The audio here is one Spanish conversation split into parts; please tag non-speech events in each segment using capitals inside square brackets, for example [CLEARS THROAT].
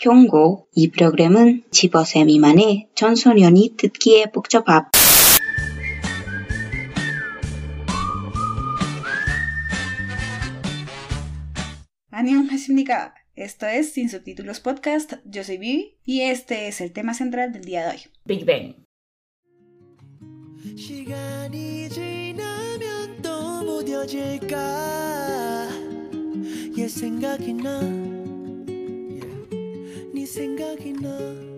경고. 이 프로그램은 15세 미만의 청소년이 듣기에 복잡합. Annyeonghasimnika. Esto es Sin Subtítulos Podcast. Yo soy Vivi y este es el tema central del día de hoy. Big Bang. 시간이 지나면 또 무뎌질까 옛 생각이 나. 네 생각이 나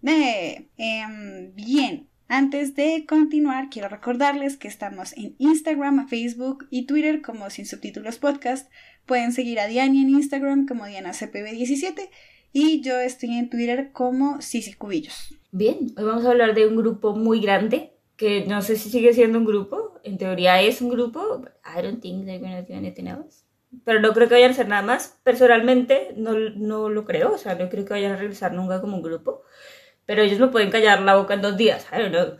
네, em, bien. Antes de continuar, quiero recordarles que estamos en Instagram, Facebook y Twitter como Sin Subtítulos Podcast. Pueden seguir a Diani en Instagram como DianaCPB17 y yo estoy en Twitter como Sisi Cubillos. Bien, hoy vamos a hablar de un grupo muy grande, que no sé si sigue siendo un grupo, en teoría es un grupo, I don't think they're gonna do anything else. Pero no creo que vayan a hacer nada más. Personalmente no, no lo creo, o sea, no creo que vayan a regresar nunca como un grupo. Pero ellos me pueden callar la boca en dos días, I don't know.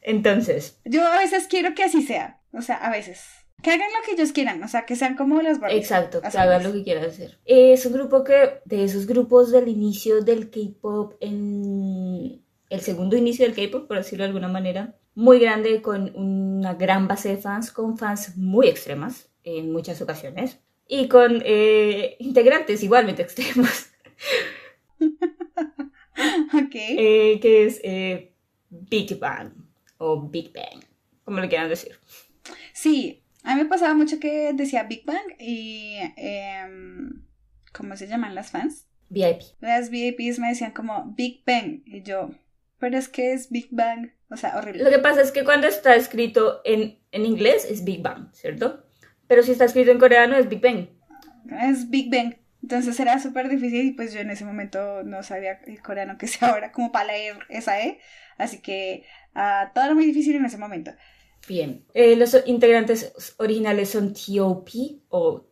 Entonces, Yo a veces quiero que así sea, o sea, a veces. Que hagan lo que ellos quieran, o sea, que sean como las Barbies. Exacto, que hagan lo que quieran hacer. Es un grupo que, de esos grupos del inicio del K-pop, en el segundo inicio del K-pop, por decirlo de alguna manera, muy grande, con una gran base de fans, con fans muy extremas en muchas ocasiones, y con eh, integrantes igualmente [LAUGHS] extremos, Ok. eh, que es eh, Big Bang o Big Bang, como le quieran decir. Sí, a mí me pasaba mucho que decía Big Bang y... em, ¿Cómo se llaman las fans? VIP. Las VIPs me decían como Big Bang y yo, pero es que es Big Bang, o sea, horrible. Lo que pasa es que cuando está escrito en, en inglés es Big Bang, ¿cierto? Pero si está escrito en coreano es Big Bang. Es Big Bang. Entonces era súper difícil y pues yo en ese momento no sabía el coreano que sea ahora como para leer esa E. Así que ah, todo era muy difícil en ese momento. Bien. Eh, los integrantes originales son T.O.P. o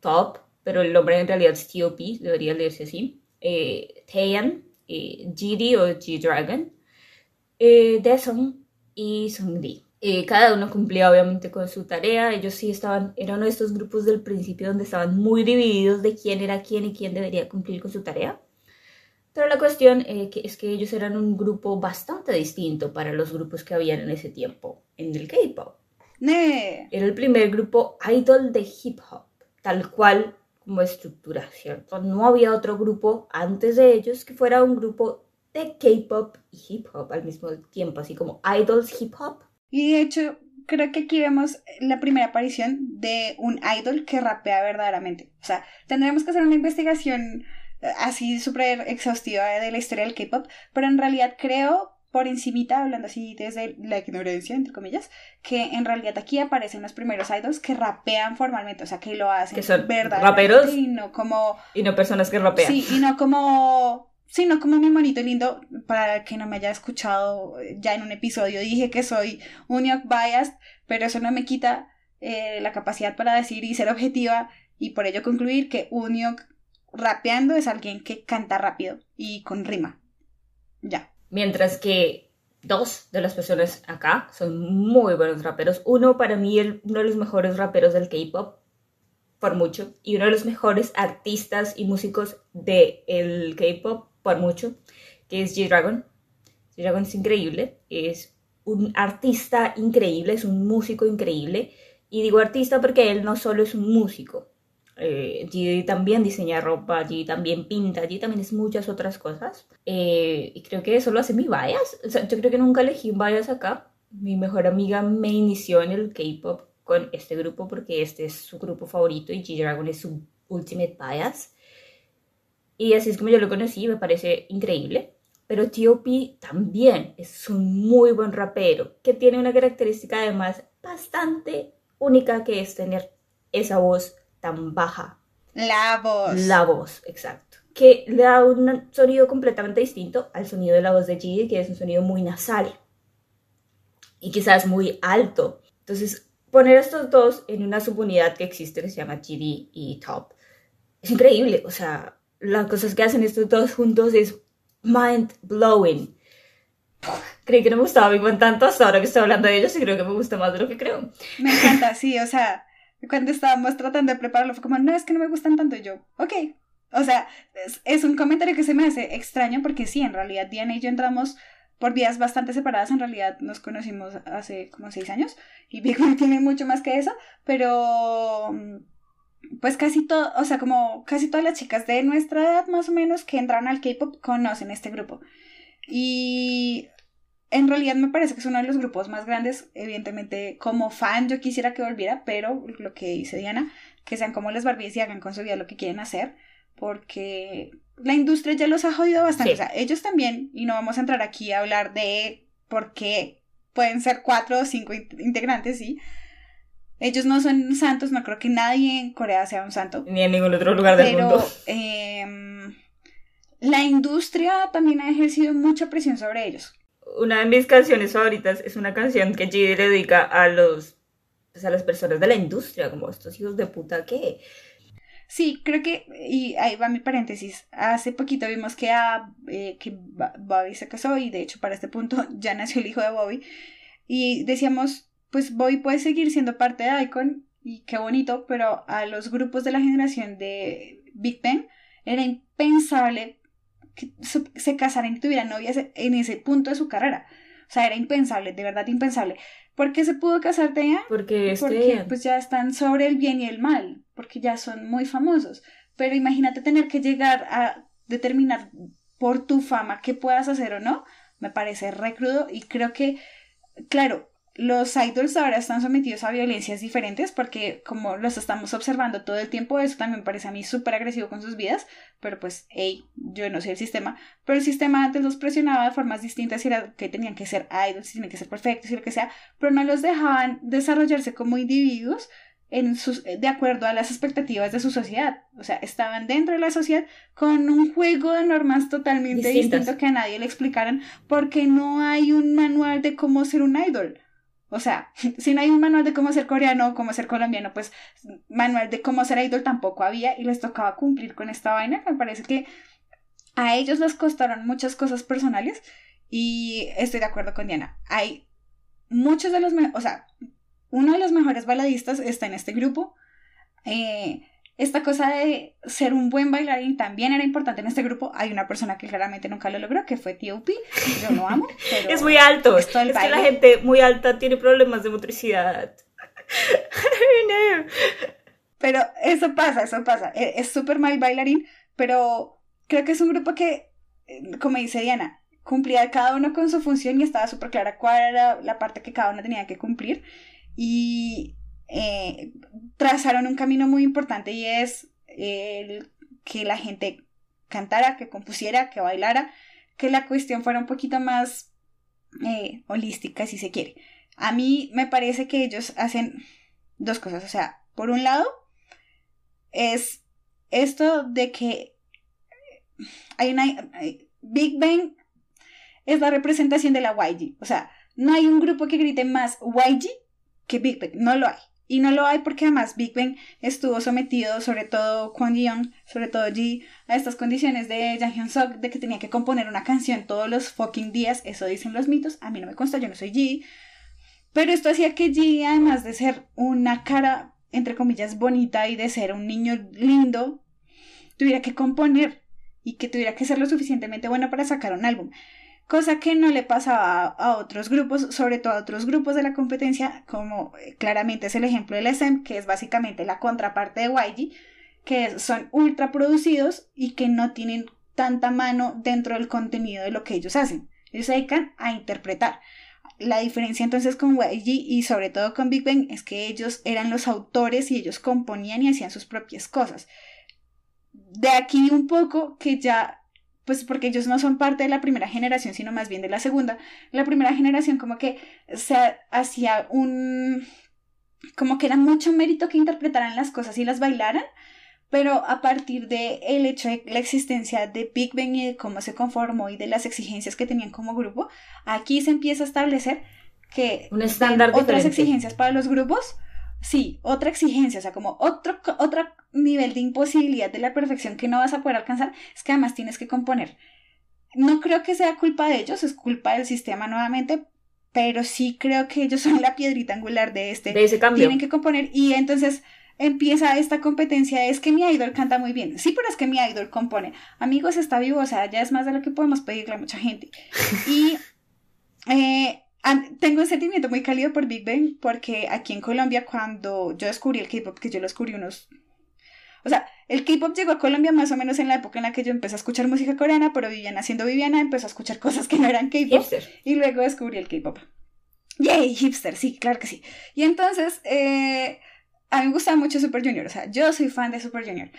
Top, pero el nombre en realidad es T.O.P., debería leerse así. Eh, Taeyeon, eh, GD o G-Dragon, eh, Daesung y Sungri. Eh, cada uno cumplía obviamente con su tarea. Ellos sí estaban, era uno de estos grupos del principio donde estaban muy divididos de quién era quién y quién debería cumplir con su tarea. Pero la cuestión eh, que es que ellos eran un grupo bastante distinto para los grupos que habían en ese tiempo en el K-pop. ¡Ne! Era el primer grupo idol de hip hop, tal cual como estructura, ¿cierto? No había otro grupo antes de ellos que fuera un grupo de K-pop y hip hop al mismo tiempo, así como idols hip hop. Y de hecho, creo que aquí vemos la primera aparición de un idol que rapea verdaderamente. O sea, tendremos que hacer una investigación eh, así súper exhaustiva de la historia del K-pop, pero en realidad creo, por encimita, hablando así desde la ignorancia, entre comillas, que en realidad aquí aparecen los primeros idols que rapean formalmente, o sea, que lo hacen Que son verdaderamente raperos. y no como Y no personas que rapean. Sí, y no como. Sí, no como mi monito lindo. Para que no me haya escuchado ya en un episodio, dije que soy Uniok biased, pero eso no me quita eh, la capacidad para decir y ser objetiva y por ello concluir que Uniok rapeando es alguien que canta rápido y con rima. Ya. Mientras que dos de las personas acá son muy buenos raperos. Uno para mí el- uno de los mejores raperos del K-pop, por mucho, y uno de los mejores artistas y músicos del K-pop, por mucho, que es G-Dragon. G-Dragon es increíble, es un artista increíble, es un músico increíble. Y digo artista porque él no solo es un músico, eh, G también diseña ropa, G también pinta, G también es muchas otras cosas. Eh, y creo que eso lo hace mi bias. O sea, yo creo que nunca elegí un bias acá. Mi mejor amiga me inició en el K-pop con este grupo porque este es su grupo favorito y G-Dragon es su ultimate bias. Y así es como yo lo conocí, me parece increíble. Pero T.O.P. también es un muy buen rapero que tiene una característica además bastante única que es tener esa voz tan baja. La voz. La voz, exacto. Que le da un sonido completamente distinto al sonido de la voz de G, que es un sonido muy nasal y quizás muy alto. Entonces, poner estos dos en una subunidad que existe que se llama GD y Top es increíble. O sea, las cosas que hacen estos dos juntos es mind blowing. Creí que no me gustaba Big Bang tanto hasta ahora que estoy hablando de ellos y creo que me gusta más de lo que creo. Me encanta, [LAUGHS] sí, o sea, cuando estábamos tratando de prepararlo fue como, no, es que no me gustan tanto yo, ok. O sea, es, es un comentario que se me hace extraño porque sí, en realidad Diana y yo entramos por vías bastante separadas, en realidad nos conocimos hace como seis años y Big Bang [LAUGHS] tiene mucho más que eso, pero pues casi todo, o sea, como casi todas las chicas de nuestra edad más o menos que entran al K-Pop conocen este grupo. Y en realidad me parece que es uno de los grupos más grandes, evidentemente como fan yo quisiera que volviera, pero lo que dice Diana, que sean como las Barbies y hagan con su vida lo que quieren hacer, porque la industria ya los ha jodido bastante. Sí. O sea, ellos también, y no vamos a entrar aquí a hablar de por qué pueden ser cuatro o cinco in- integrantes, ¿sí? Ellos no son santos, no creo que nadie en Corea sea un santo. Ni en ningún otro lugar del Pero mundo. em, la industria también ha ejercido mucha presión sobre ellos. Una de mis canciones favoritas es una canción que G le dedica a los pues, a las personas de la industria, como estos hijos de puta que Sí, creo que, y ahí va mi paréntesis, hace poquito vimos que, a, eh, que Bobby se casó y de hecho para este punto [LAUGHS] ya nació el hijo de Bobby y decíamos, pues Bobby puede seguir siendo parte de Icon y qué bonito, pero a los grupos de la generación de Big Bang era impensable que se, casaran y tuvieran novias en ese punto de su carrera. O sea, era impensable, de verdad impensable. ¿Por qué se pudo casar Taya? porque porque pues ya están sobre el bien y el mal, porque ya son muy famosos. Pero imagínate tener que llegar a determinar por tu fama qué puedas hacer o no, me parece re crudo y creo que, claro, los idols ahora están sometidos a violencias diferentes porque como los estamos observando todo el tiempo, eso también parece a mí súper agresivo con sus vidas, pero pues, hey, yo no sé el sistema, pero el sistema antes los presionaba de formas distintas y era que tenían que ser idols, tenían que ser perfectos y lo que sea, pero no los dejaban desarrollarse como individuos en sus, de acuerdo a las expectativas de su sociedad. O sea, estaban dentro de la sociedad con un juego de normas totalmente Distintas. distinto que a nadie le explicaran porque no hay un manual de cómo ser un idol. O sea, [LAUGHS] si no hay un manual de cómo ser coreano cómo ser colombiano, pues manual de cómo ser idol tampoco había y les tocaba cumplir con esta vaina. Me parece que a ellos les costaron muchas cosas personales y estoy de acuerdo con Diana. Hay muchos de los, o sea, uno de los mejores baladistas está en este grupo. Eh, esta cosa de ser un buen bailarín también era importante en este grupo. Hay una persona que claramente nunca lo logró, que fue T.O.P. Yo lo amo. [LAUGHS] pero es muy alto. es Es, todo el que la gente muy alta tiene problemas de motricidad. No. [LAUGHS] Pero eso pasa, eso pasa. E- Es súper mal bailarín, pero creo que es un grupo que, eh, como dice Diana, cumplía cada uno con su función y estaba súper clara cuál era la parte que cada uno tenía que cumplir. Y eh, trazaron un camino muy importante y es el que la gente cantara, que compusiera, que bailara, que la cuestión fuera un poquito más eh, holística, si se quiere. A mí me parece que ellos hacen dos cosas. O sea, por un lado, es esto de que hay una hay- Big Bang es la representación de la YG. O sea, no hay un grupo que grite más YG que Big Bang. No lo hay. Y no lo hay porque además Big Bang estuvo sometido, sobre todo Kwon Young, sobre todo G, a estas condiciones de Jang Hyun Sok, de que tenía que componer una canción todos los fucking días. Eso dicen los mitos. A mí no me consta, yo no soy G. Pero esto hacía que G, además de ser una cara, entre comillas, bonita y de ser un niño lindo, tuviera que componer y que tuviera que ser lo suficientemente bueno para sacar un álbum. Cosa que no le pasaba a, otros grupos, sobre todo a otros grupos de la competencia, como eh, claramente es el ejemplo del SM, que es básicamente la contraparte de YG, que son ultra producidos y que no tienen tanta mano dentro del contenido de lo que ellos hacen. Ellos se dedican a interpretar. La diferencia entonces con YG y sobre todo con Big Bang es que ellos eran los autores y ellos componían y hacían sus propias cosas. De aquí un poco que ya, pues porque ellos no son parte de la primera generación, sino más bien de la segunda. La primera generación como que se hacía un... como que era mucho mérito que interpretaran las cosas y las bailaran, pero a partir de el hecho de la existencia de Big Bang y de cómo se conformó y de las exigencias que tenían como grupo, aquí se empieza a establecer que Un estándar otras diferente. exigencias para los grupos, sí, otra exigencia, o sea, como otro, otro nivel de imposibilidad de la perfección que no vas a poder alcanzar, es que además tienes que componer. No creo que sea culpa de ellos, es culpa del sistema nuevamente, pero sí creo que ellos son la piedrita angular de este. De ese cambio. Tienen que componer y entonces empieza esta competencia, es que mi idol canta muy bien. Sí, pero es que mi idol compone. Amigos, está vivo, o sea, ya es más de lo que podemos pedirle a mucha gente. Y [LAUGHS] eh, tengo un sentimiento muy cálido por Big Bang porque aquí en Colombia cuando yo descubrí el K-pop, que yo lo descubrí unos... O sea, el K-pop llegó a Colombia más o menos en la época en la que yo empecé a escuchar música coreana, pero Viviana siendo Viviana empezó a escuchar cosas que no eran K-pop y luego descubrí el K-pop. ¡Yay! Hipster, sí, claro que sí. Y entonces, eh, a mí me gustaba mucho Super Junior, o sea, yo soy fan de Super Junior.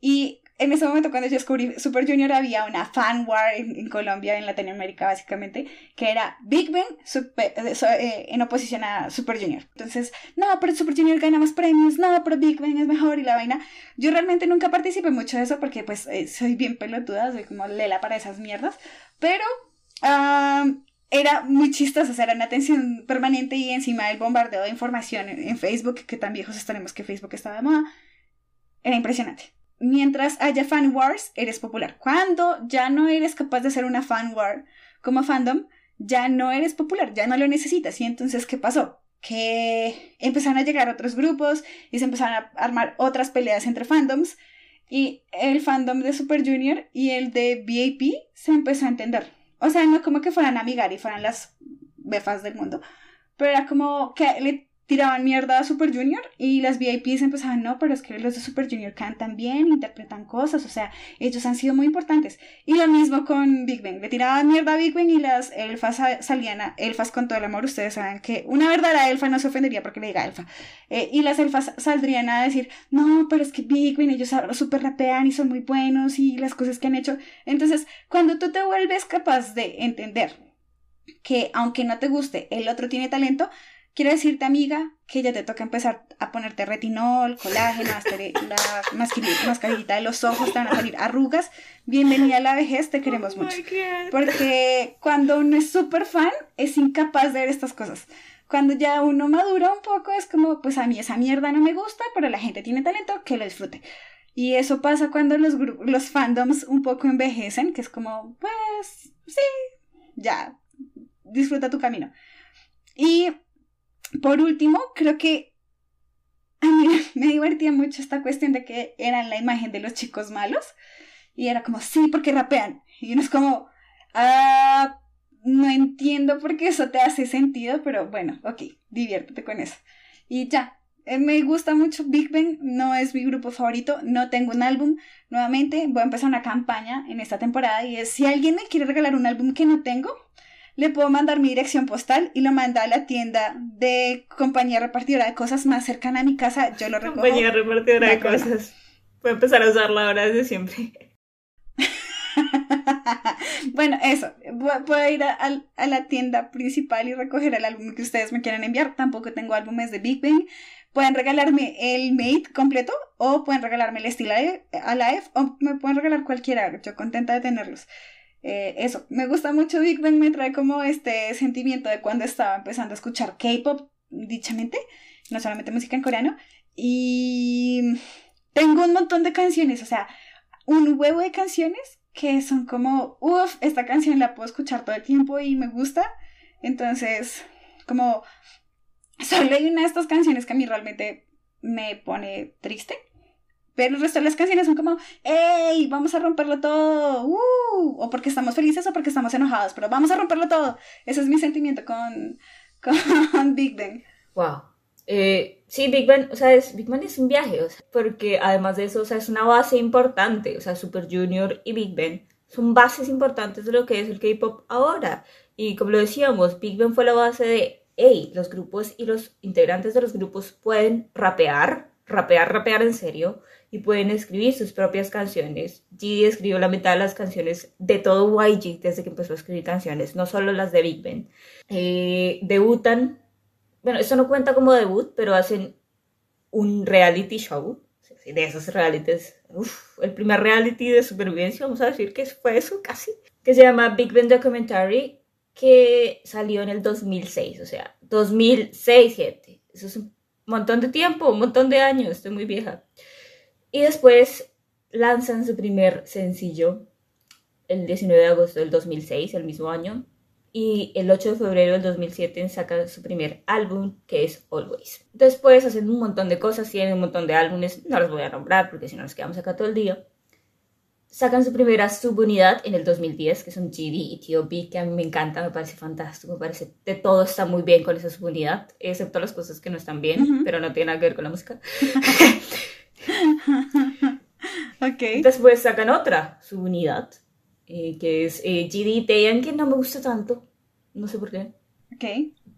Y en ese momento, cuando yo descubrí Super Junior, había una fan war en, Colombia, en Latinoamérica, básicamente, que era Big Bang eh, eh, en oposición a Super Junior. Entonces, no, pero Super Junior gana más premios, no, pero Big Bang es mejor y la vaina. Yo realmente nunca participé mucho de eso porque, pues, eh, soy bien pelotuda, soy como lela para esas mierdas. Pero, ah, era muy chistoso, o sea, era una atención permanente y encima del bombardeo de información en, en Facebook, que tan viejos estaremos que Facebook estaba de moda, era impresionante. Mientras haya fan wars, eres popular. Cuando ya no eres capaz de hacer una fan war como fandom, ya no eres popular, ya no lo necesitas. Y entonces, ¿qué pasó? Que empezaron a llegar otros grupos y se empezaron a armar otras peleas entre fandoms. Y el fandom de Super Junior y el de VIP se empezó a entender. O sea, no como que fueran a amigar y fueran las befas del mundo, pero era como que le tiraban mierda a Super Junior y las VIPs empezaban, no, pero es que los de Super Junior cantan bien, interpretan cosas, o sea, ellos han sido muy importantes. Y lo mismo con Big Bang, le tiraban mierda a Big Bang y las elfas sa- salían a, elfas con todo el amor, ustedes saben que una verdadera elfa no se ofendería porque le diga elfa. Eh, y las elfas saldrían a decir, no, pero es que Big Bang, ellos súper rapean y son muy buenos y las cosas que han hecho. Entonces, cuando tú te vuelves capaz de entender que aunque no te guste, el otro tiene talento, quiero decirte, amiga, que ya te toca empezar a ponerte retinol, colágeno, [LAUGHS] la mascarilla, mascarillita de los ojos, te van a salir arrugas. Bienvenida a la vejez, te queremos Oh mucho. Porque cuando uno es súper fan, es incapaz de ver estas cosas. Cuando ya uno madura un poco, es como, pues a mí esa mierda no me gusta, pero la gente tiene talento, que lo disfrute. Y eso pasa cuando los, los fandoms un poco envejecen, que es como, pues, sí, ya, disfruta tu camino. Y por último, creo que a mí [LAUGHS] me divertía mucho esta cuestión de que eran la imagen de los chicos malos. Y era como, sí, porque rapean. Y uno es como, ah, no entiendo por qué eso te hace sentido, pero bueno, ok, diviértete con eso. Y ya, eh, me gusta mucho Big Bang, no es mi grupo favorito, no tengo un álbum. Nuevamente voy a empezar una campaña en esta temporada y es, si alguien me quiere regalar un álbum que no tengo, le puedo mandar mi dirección postal y lo manda a la tienda de compañía repartidora de cosas más cercana a mi casa, yo lo recojo. Compañía repartidora de cosas. Voy a empezar a usarla ahora desde siempre. [LAUGHS] bueno, eso. Pu- Puedo ir a, la tienda principal y recoger el álbum que ustedes me quieran enviar. Tampoco tengo álbumes de Big Bang. Pueden regalarme el Mate completo o pueden regalarme el Alive, Alive o me pueden regalar cualquiera. Yo contenta de tenerlos. Eh, eso, me gusta mucho Big Bang, me trae como este sentimiento de cuando estaba empezando a escuchar K-pop, dichamente, no solamente música en coreano. Y tengo un montón de canciones, o sea, un huevo de canciones que son como, uff, esta canción la puedo escuchar todo el tiempo y me gusta. Entonces, como, solo hay una de estas canciones que a mí realmente me pone triste. Pero el resto de las canciones son como, ¡Ey! Vamos a romperlo todo. ¡Uh! O porque estamos felices o porque estamos enojados. Pero vamos a romperlo todo. Ese es mi sentimiento con, [LAUGHS] con Big Bang. Wow. Eh, sí, Big Bang, o sea, es, Big Bang es un viaje, o sea, porque además de eso, o sea, es una base importante, o sea, Super Junior y Big Bang son bases importantes de lo que es el K-pop ahora. Y como lo decíamos, Big Bang fue la base de, hey, los grupos y los integrantes de los grupos pueden rapear, rapear, rapear en serio, y pueden escribir sus propias canciones. G escribió la mitad de las canciones de todo YG desde que empezó a escribir canciones, no solo las de Big Bang. Eh, debutan bueno, esto no cuenta como debut, pero hacen un reality show. De esos realities, uf, el primer reality de supervivencia, vamos a decir que fue eso casi, que se llama Big Bang Documentary, que salió en el 2006, o sea, 2006, gente. Eso es un montón de tiempo, un montón de años, estoy muy vieja. Y después lanzan su primer sencillo el 19 de agosto del 2006, el mismo año, y el 8 de febrero del 2007 sacan su primer álbum que es Always. Después hacen un montón de cosas, tienen un montón de álbumes, no los voy a nombrar porque si no nos quedamos acá todo el día. Sacan su primera subunidad en el 2010, que son GD y T.O.B., que a mí me encanta, me parece fantástico, me parece de todo está muy bien con esa subunidad, excepto las cosas que no están bien, Ujú. pero no tiene nada que ver con la música. [LAUGHS] [LAUGHS] ok. Después sacan otra subunidad, eh, que es eh, GD Taeyeon, que no me gusta tanto, no sé por qué. Ok.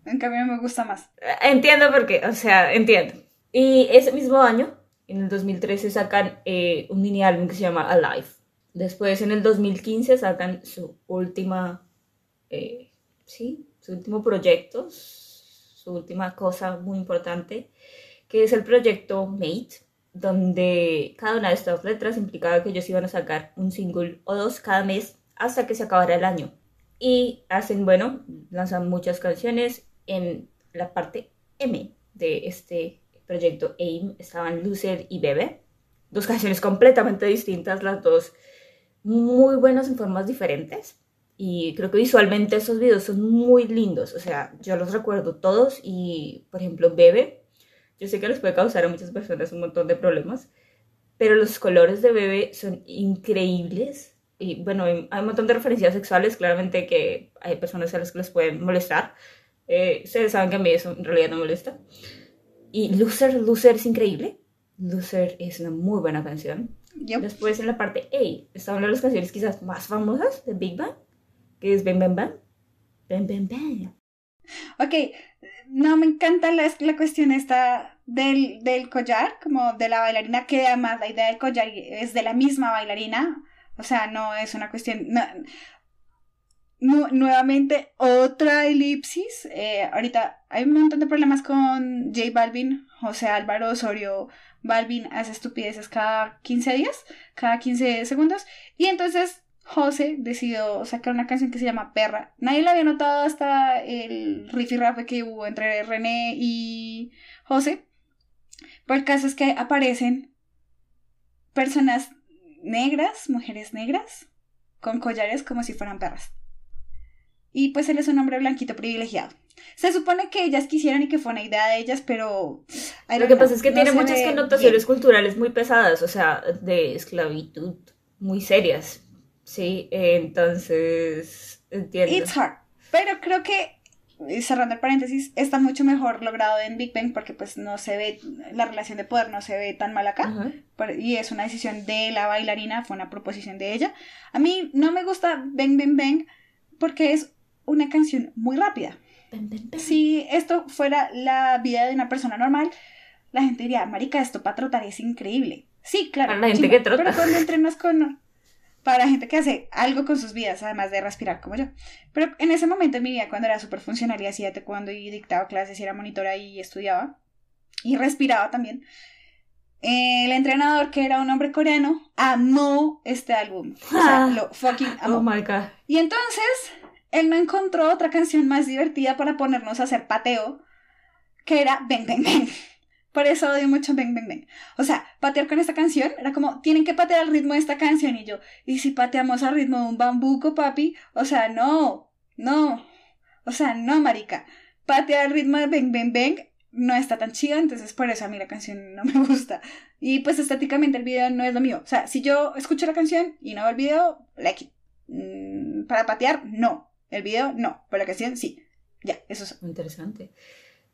En cambio me gusta más. Eh, Entiendo por qué, o sea, entiendo. Y ese mismo año, en el 2013, sacan eh, un mini álbum que se llama Alive. Después, en el 2015, sacan su última, eh, sí, su último proyecto, su última cosa muy importante, que es el proyecto Mate, donde cada una de estas letras implicaba que ellos iban a sacar un single o dos cada mes hasta que se acabara el año. Y hacen, bueno, lanzan muchas canciones. En la parte M de este proyecto AIM estaban Loser y Bebe. Dos canciones completamente distintas, las dos muy buenas en formas diferentes. Y creo que visualmente esos videos son muy lindos. O sea, yo los recuerdo todos. Y, por ejemplo, Bebe, yo sé que les puede causar a muchas personas un montón de problemas. Pero los colores de Bebe son increíbles. Y bueno, hay hay un montón de referencias sexuales, claramente que hay personas a las que les pueden molestar. Eh, ustedes saben que a mí eso en realidad no me molesta. Y Loser, Loser es increíble. Loser es una muy buena canción. Yep. Después en la parte A está una de las canciones quizás más famosas de Big Bang, que es Bang Bang Bang. Bang Bang Bang. Ok, no me encanta la, la cuestión esta del, del collar, como de la bailarina, que además la idea del collar es de la misma bailarina, o sea, no es una cuestión... no- nu- nuevamente, otra elipsis. eh, ahorita hay un montón de problemas con J Balvin, José Álvaro Osorio Balvin hace estupideces cada 15 días, cada 15 segundos, y entonces José decidió sacar una canción que se llama Perra. Nadie la había notado hasta el rifirrafe que hubo entre René y José. Pero el caso es que aparecen personas negras, mujeres negras, con collares como si fueran perras. Y pues él es un hombre blanquito privilegiado. Se supone que ellas quisieran y que fue una idea de ellas, pero... Lo que know, pasa es que no tiene muchas connotaciones bien. culturales muy pesadas, o sea, de esclavitud, muy serias. Sí, entonces entiendo. It's hard. Pero creo que, eh, cerrando el paréntesis, está mucho mejor logrado en Big Bang porque pues no se ve, la relación de poder no se ve tan mal acá. Y es una decisión de la bailarina, fue una proposición de ella. A mí no me gusta Bang Bang Bang porque es una canción muy rápida. Bang, bang, bang. Si esto fuera la vida de una persona normal, la gente diría, marica, esto para trotar es increíble. Sí, claro. Para la gente chimba, que trota. Pero cuando entrenas con... Para gente que hace algo con sus vidas, además de respirar como yo. Pero en ese momento en mi vida, cuando era súper funcional y hacía cuando y dictaba clases y era monitora y estudiaba, y respiraba también, el entrenador, que era un hombre coreano, amó este álbum. O sea, Ah. lo fucking amó. Oh my god. Y entonces, él no encontró otra canción más divertida para ponernos a hacer pateo, que era Bang Bang Bang. Por eso odio mucho Bang Bang Bang. O sea, patear con esta canción era como, tienen que patear al ritmo de esta canción. Y yo, ¿y si pateamos al ritmo de un bambuco, papi? O sea, no, no. O sea, no, marica. Patear al ritmo de Bang Bang Bang no está tan chido, entonces por eso a mí la canción no me [LAUGHS] gusta. Y pues estéticamente el video no es lo mío. O sea, si yo escucho la canción y no veo el video, like. Mm, para patear, no. El video, no. Pero la canción, sí. Ya, eso es. Interesante.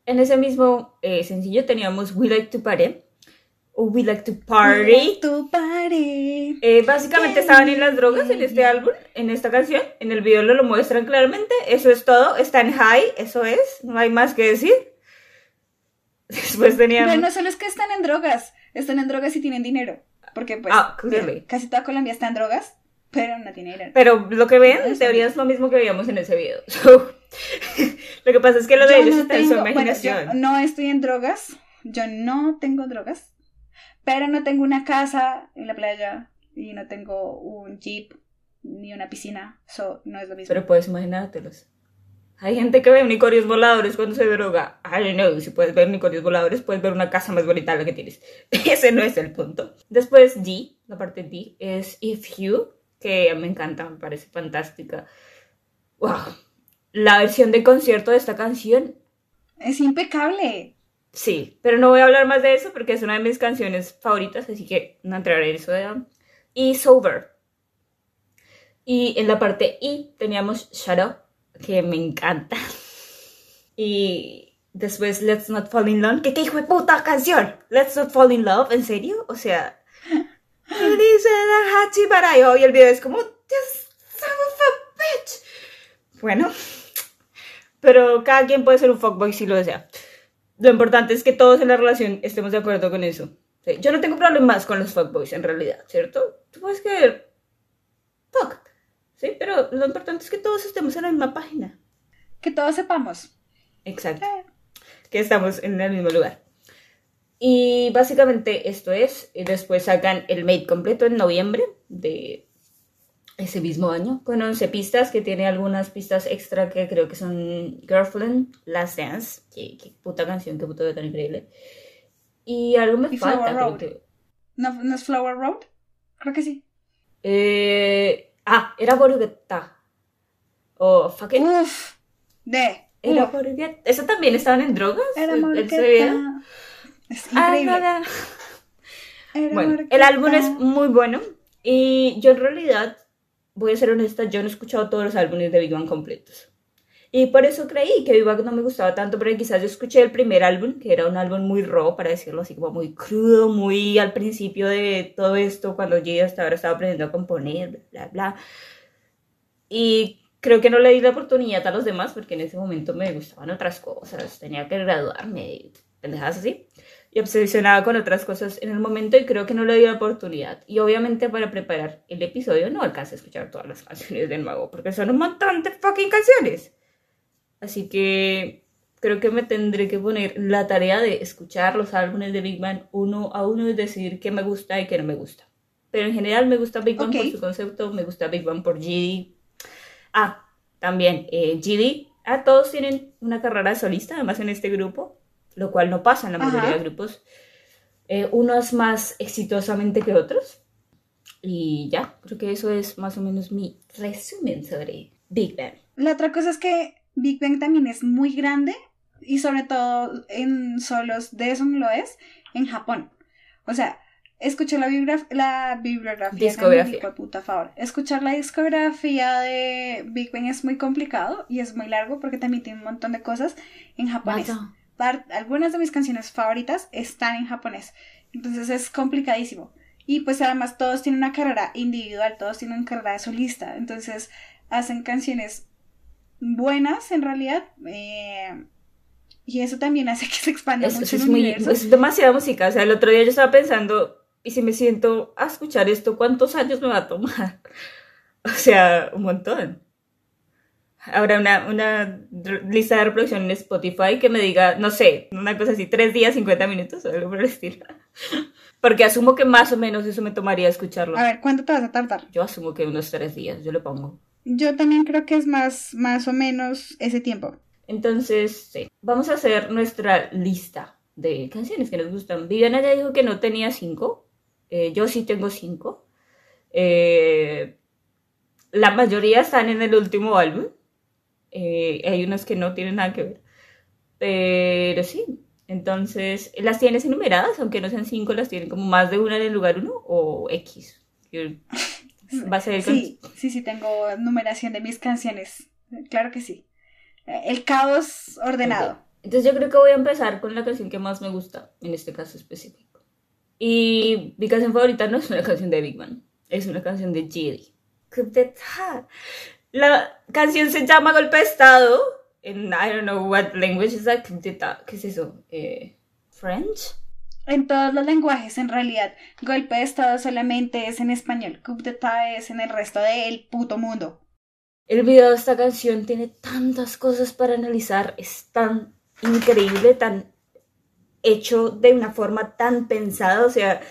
En ese mismo eh, sencillo teníamos We Like to Party o We Like to Party. Tu party. Eh, básicamente estaban en las drogas en este álbum, en esta canción. En el video lo, lo muestran claramente. Eso es todo. Está en high, eso es. No hay más que decir. [LAUGHS] Después teníamos. Pero no solo es que están en drogas. Están en drogas y tienen dinero. Porque, pues, Ah, clearly. casi toda Colombia está en drogas, pero no tiene dinero. Pero lo que ven, No, en teoría no. es lo mismo que veíamos en ese video. [LAUGHS] So, lo que pasa es que lo de Yo ellos no está en su bueno, imaginación. yo no estoy en drogas. Yo no tengo drogas. Pero no tengo una casa en la playa. Y no tengo un jeep ni una piscina. So, no es lo mismo. Pero puedes imaginártelos. Hay gente que ve unicornios voladores cuando se droga. I don't know, si puedes ver unicornios voladores, puedes ver una casa más bonita de la que tienes. [LAUGHS] Ese no es el punto. Después D, la parte D, es If You, que me encanta, me parece fantástica. Wow. La versión de concierto de esta canción, Es impecable. sí, pero no voy a hablar más de eso porque es una de mis canciones favoritas, así que no entraré en eso. de- Y Sober. Y en la parte I teníamos Shut Up, que me encanta. [LAUGHS] Y después Let's Not Fall in Love, que qué hijo de puta canción. Let's Not Fall in Love, ¿en serio? O sea, [LAUGHS] dice la hachi para yo y el video es como This son of a bitch. Bueno, pero cada quien puede ser un fuckboy si lo desea. Lo importante es que todos en la relación estemos de acuerdo con eso. Sí, Yo no tengo problemas con los fuckboys en realidad, ¿cierto? Tú puedes creer fuck, ¿sí? Pero lo importante es que todos estemos en la misma página. Que todos sepamos. Exacto. Eh, que estamos en el mismo lugar. Y básicamente esto es, y después sacan el Made completo en noviembre de ese mismo año, con 11 pistas, que tiene algunas pistas extra que creo que son Girlfriend, Last Dance, que, que puta canción, que puto video tan increíble. Y algo me Y falta, Flower Road. que... ¿No, ¿No es Flower Road? Creo que sí. Eh, ah, era Borugetta. O fuck it. Uf. De. Era uf. Borugetta. ¿Eso también estaban en drogas? Era ¿El- amor ese que video? ta- Es Ah, increíble. nada. Era Bueno, el álbum es muy bueno y yo en realidad, voy a ser honesta, yo no he escuchado todos los álbumes de Big Bang completos. Y por eso creí que Big Bang no me gustaba tanto, porque quizás yo escuché el primer álbum, que era un álbum muy raw, para decirlo así, como muy crudo, muy al principio de todo esto, cuando yo hasta ahora estaba aprendiendo a componer, bla, bla, bla. Y creo que no le di la oportunidad a los demás, porque en ese momento me gustaban otras cosas, tenía que graduarme, pendejadas así y obsesionada con otras cosas en el momento y creo que no le di la oportunidad. Y obviamente para preparar el episodio no alcancé a escuchar todas las canciones del mago porque son un montón de fucking canciones. Así que creo que me tendré que poner la tarea de escuchar los álbumes de Big Bang uno a uno y decidir qué me gusta y qué no me gusta. Pero en general me gusta Big Bang por Ok. su concepto, me gusta Big Bang por GD. Ah, también eh, GD. Ah, todos tienen una carrera solista, además en este grupo, lo cual no pasa en la mayoría Ajá. de grupos. Eh, unos más exitosamente que otros. Y ya, creo que eso es más o menos mi resumen sobre Big Bang. La otra cosa es que Big Bang también es muy grande y sobre todo en solos de eso no lo es en Japón. O sea, escuché la, bibliograf- la bibliografía. Discografía. puta favor. Escuchar la discografía de Big Bang es muy complicado y es muy largo porque también tiene un montón de cosas en japonés. Algunas de mis canciones favoritas están en japonés. Entonces es complicadísimo. Y pues además todos tienen una carrera individual, todos tienen una carrera de solista. Entonces hacen canciones buenas en realidad. eh, y eso también hace que se expanda mucho es el muy, universo. es demasiada música. O sea, el otro día yo estaba pensando, y si me siento a escuchar esto, ¿cuántos años me va a tomar? [LAUGHS] O sea, un montón. Habrá una, una lista de reproducción en Spotify que me diga, no sé, una cosa así, tres días, 50 minutos o algo por el estilo. [LAUGHS] Porque asumo que más o menos eso me tomaría escucharlo. A ver, ¿cuánto te vas a tardar? Yo asumo que unos tres días, yo lo pongo. Yo también creo que es más, más o menos ese tiempo. Entonces, sí, vamos a hacer nuestra lista de canciones que nos gustan. Viviana ya dijo que no tenía cinco. Eh, yo sí tengo cinco. Eh, la mayoría están en el último álbum. Eh, hay unas que no tienen nada que ver. Pero sí. Entonces, las tienes enumeradas, aunque no sean cinco, las tienen como más de una en el lugar uno o X. [LAUGHS] Va a ser el Sí, sí, sí, tengo numeración de mis canciones. Claro que sí. El caos ordenado. Entonces yo creo que voy a empezar con la canción que más me gusta, en este caso específico. Y mi canción favorita no es una canción de Big Bang, es una canción de GD. La canción se llama Golpe de Estado, en I don't know what language is that. ¿Qué es eso? Eh, ¿French? En todos los lenguajes, en realidad, golpe de estado solamente es en español. Coup d'etat es en el resto del puto mundo. El video de esta canción tiene tantas cosas para analizar, es tan increíble, tan hecho de una forma tan pensada, o sea,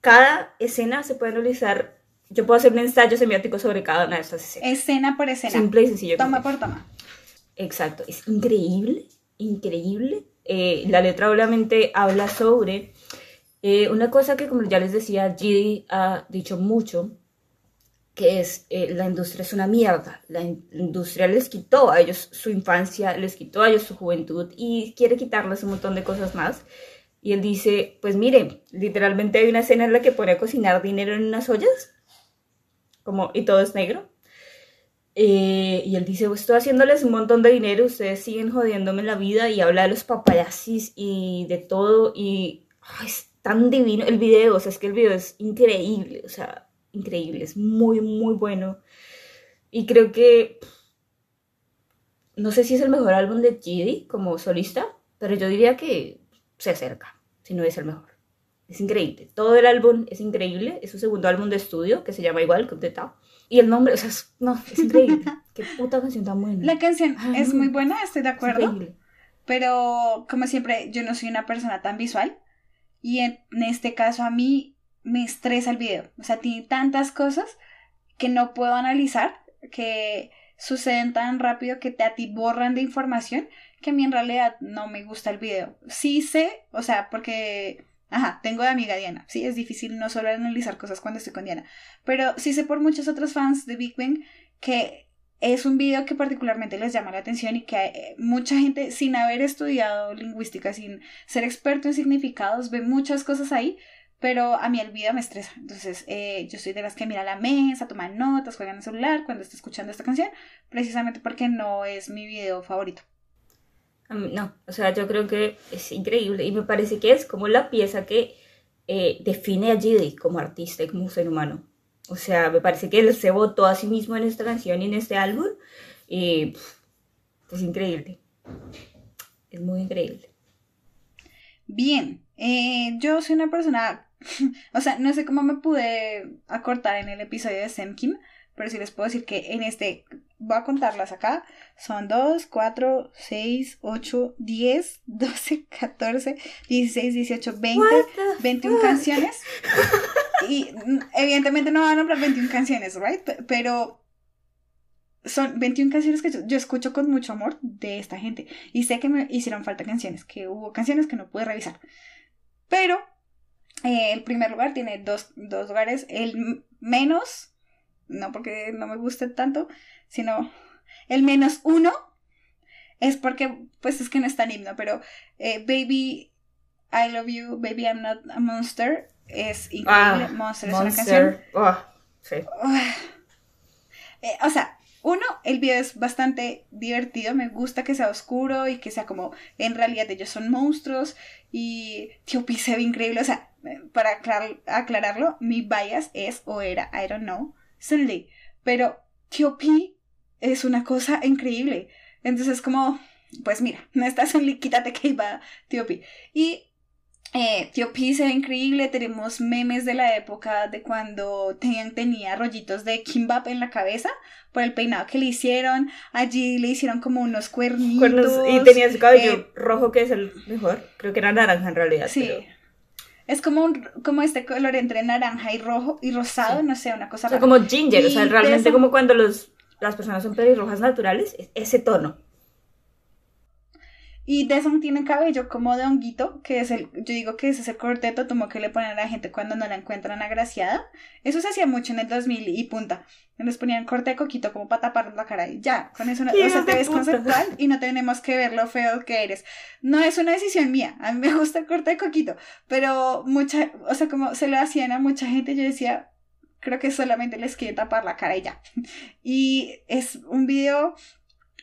cada escena se puede analizar, yo puedo hacer un ensayo semiótico sobre cada una de estas escenas. Escena por escena. Simple y sencillo. Toma por toma. Exacto, es increíble, increíble. Eh, la letra obviamente habla sobre eh, una cosa que, como ya les decía, Gidi ha dicho mucho, que es eh, la industria es una mierda. La in- industria les quitó a ellos su infancia, les quitó a ellos su juventud y quiere quitarles un montón de cosas más. Y él dice, pues miren, literalmente hay una escena en la que pone a cocinar dinero en unas ollas, como, y todo es negro. Eh, y él dice, pues estoy haciéndoles un montón de dinero, ustedes siguen jodiéndome la vida y habla de los paparazzis y de todo y es tan divino el video, o sea, es que el video es increíble, o sea, increíble, es muy, muy bueno. Y creo que, no sé si es el mejor álbum de Gidi como solista, pero yo diría que se acerca, si no es el mejor. Es increíble. Todo el álbum es increíble. Es su segundo álbum de estudio que se llama igual, Coup d'Etat. Y el nombre, o sea, es, no, es increíble. [LAUGHS] Qué puta canción tan buena. La canción Ay, es no. muy buena, estoy de acuerdo. increíble. Pero como siempre, yo no soy una persona tan visual. Y en este caso a mí me estresa el video. O sea, tiene tantas cosas que no puedo analizar, que suceden tan rápido que te atiborran de información, que a mí en realidad no me gusta el video. Sí sé, o sea, porque, ajá, tengo de amiga Diana. Sí, es difícil no solo analizar cosas cuando estoy con Diana. Pero sí sé por muchos otros fans de Big Bang que es un video que particularmente les llama la atención y que eh, mucha gente sin haber estudiado lingüística, sin ser experto en significados, ve muchas cosas ahí, pero a mí el video me estresa. Entonces eh, yo soy de las que mira la mesa, toma notas, juega en el celular cuando está escuchando esta canción, precisamente porque no es mi video favorito. No, o sea, yo creo que es increíble y me parece que es como la pieza que eh, define a Gidi como artista y como ser humano. O sea, me parece que él se votó a sí mismo en esta canción y en este álbum y es increíble. Es muy increíble. Bien, eh, yo soy una persona, [LAUGHS] o sea, no sé cómo me pude acortar en el episodio de Semkim, pero sí les puedo decir que en este, voy a contarlas acá, son 2, 4, 6, 8, 10, 12, 14, 16, 18, 20, 21 canciones. Y mm, evidentemente no voy a nombrar 21 canciones, ¿right? Pero son 21 canciones que yo, yo escucho con mucho amor de esta gente. Y sé que me hicieron falta canciones, que hubo canciones que no pude revisar. Pero eh, el primer lugar tiene dos, dos lugares. El menos, no porque no me guste tanto, sino el menos uno es porque, pues es que no es tan himno, pero eh, Baby, I Love You, Baby I'm Not a Monster es increíble. Ah, Monster, es una canción. Oh, sí. Ah. Eh, o sea, uno, el video es bastante divertido, me gusta que sea oscuro y que sea como, en realidad ellos son monstruos y Tío Pi se ve increíble, o sea, para aclar- aclararlo, mi bias es o era, I don't know, Sun Lee, pero Tío Pi es una cosa increíble, entonces como, pues mira, no está Sun Lee, quítate que iba Tío Pi, y eh, Tío Pi se ve increíble, tenemos memes de la época de cuando tenían, tenía rollitos de kimbap en la cabeza por el peinado que le hicieron, allí le hicieron como unos cuernitos. Cuernos- y tenía ese cabello eh, rojo que es el mejor. Creo que era naranja en realidad. sí. pero- Es como, un, como este color entre naranja y rojo y rosado, Sí. no sé, una cosa O sea, como ginger, o sea, realmente como cuando los, las personas son pelirrojas naturales, es ese tono. Y Deson tiene cabello como de honguito, que es el, yo digo que ese es el corteto tomo que le ponen a la gente cuando no la encuentran agraciada. Eso se hacía mucho en el 2000 y punta. Les ponían corte de coquito como para tapar la cara y ya, con eso no, ¡Qué o sea, te ves conceptual y no tenemos que ver lo feo que eres. No es una decisión mía, a mí me gusta el corte de coquito, pero mucha, o sea, como se lo hacían a mucha gente, yo decía, creo que solamente les quiere tapar la cara y ya. [LAUGHS] Y es un video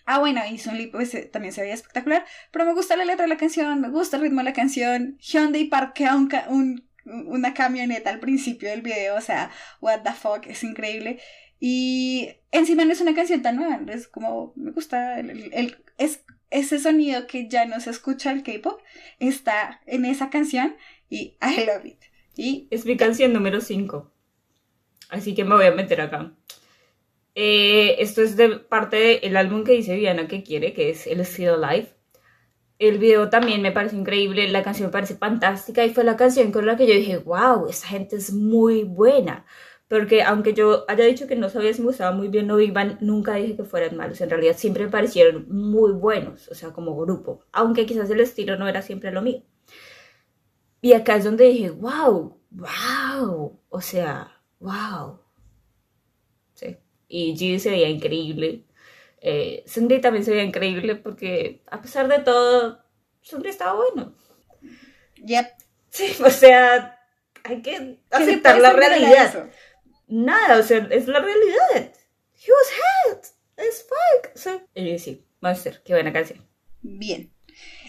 Ah, bueno, y Sun Lee pues, también se veía espectacular, pero me gusta la letra de la canción, me gusta el ritmo de la canción. Hyundai parquea un, un- una camioneta al principio del video, o sea, what the fuck, es increíble. Y encima no es una canción tan nueva, es como, me gusta, el, el- el- es, ese sonido que ya no se escucha el K-pop, está en esa canción y I love it. Y Es mi canción número 5. Así que me voy a meter acá. Eh, esto es de parte del álbum que dice Viviana que quiere, que es El Still Alive. El video también me parece increíble, la canción me parece fantástica y fue la canción con la que yo dije, wow, esa gente es muy buena. Porque aunque yo haya dicho que no sabía si me gustaba muy bien No Big Bang, nunca dije que fueran malos. En realidad siempre me parecieron muy buenos, o sea, como grupo. Aunque quizás el estilo no era siempre lo mío. Y acá es donde dije, wow, wow, o sea, wow. y G se veía increíble. Eh, también se veía increíble porque a pesar de todo, Sungri estaba bueno. Yep. Sí, [LAUGHS] o sea, hay que ¿Qué le aceptar la realidad. Nada, o sea, es la realidad. He was hot as fuck. O sea, eh, sí, Monster, qué buena canción. Bien.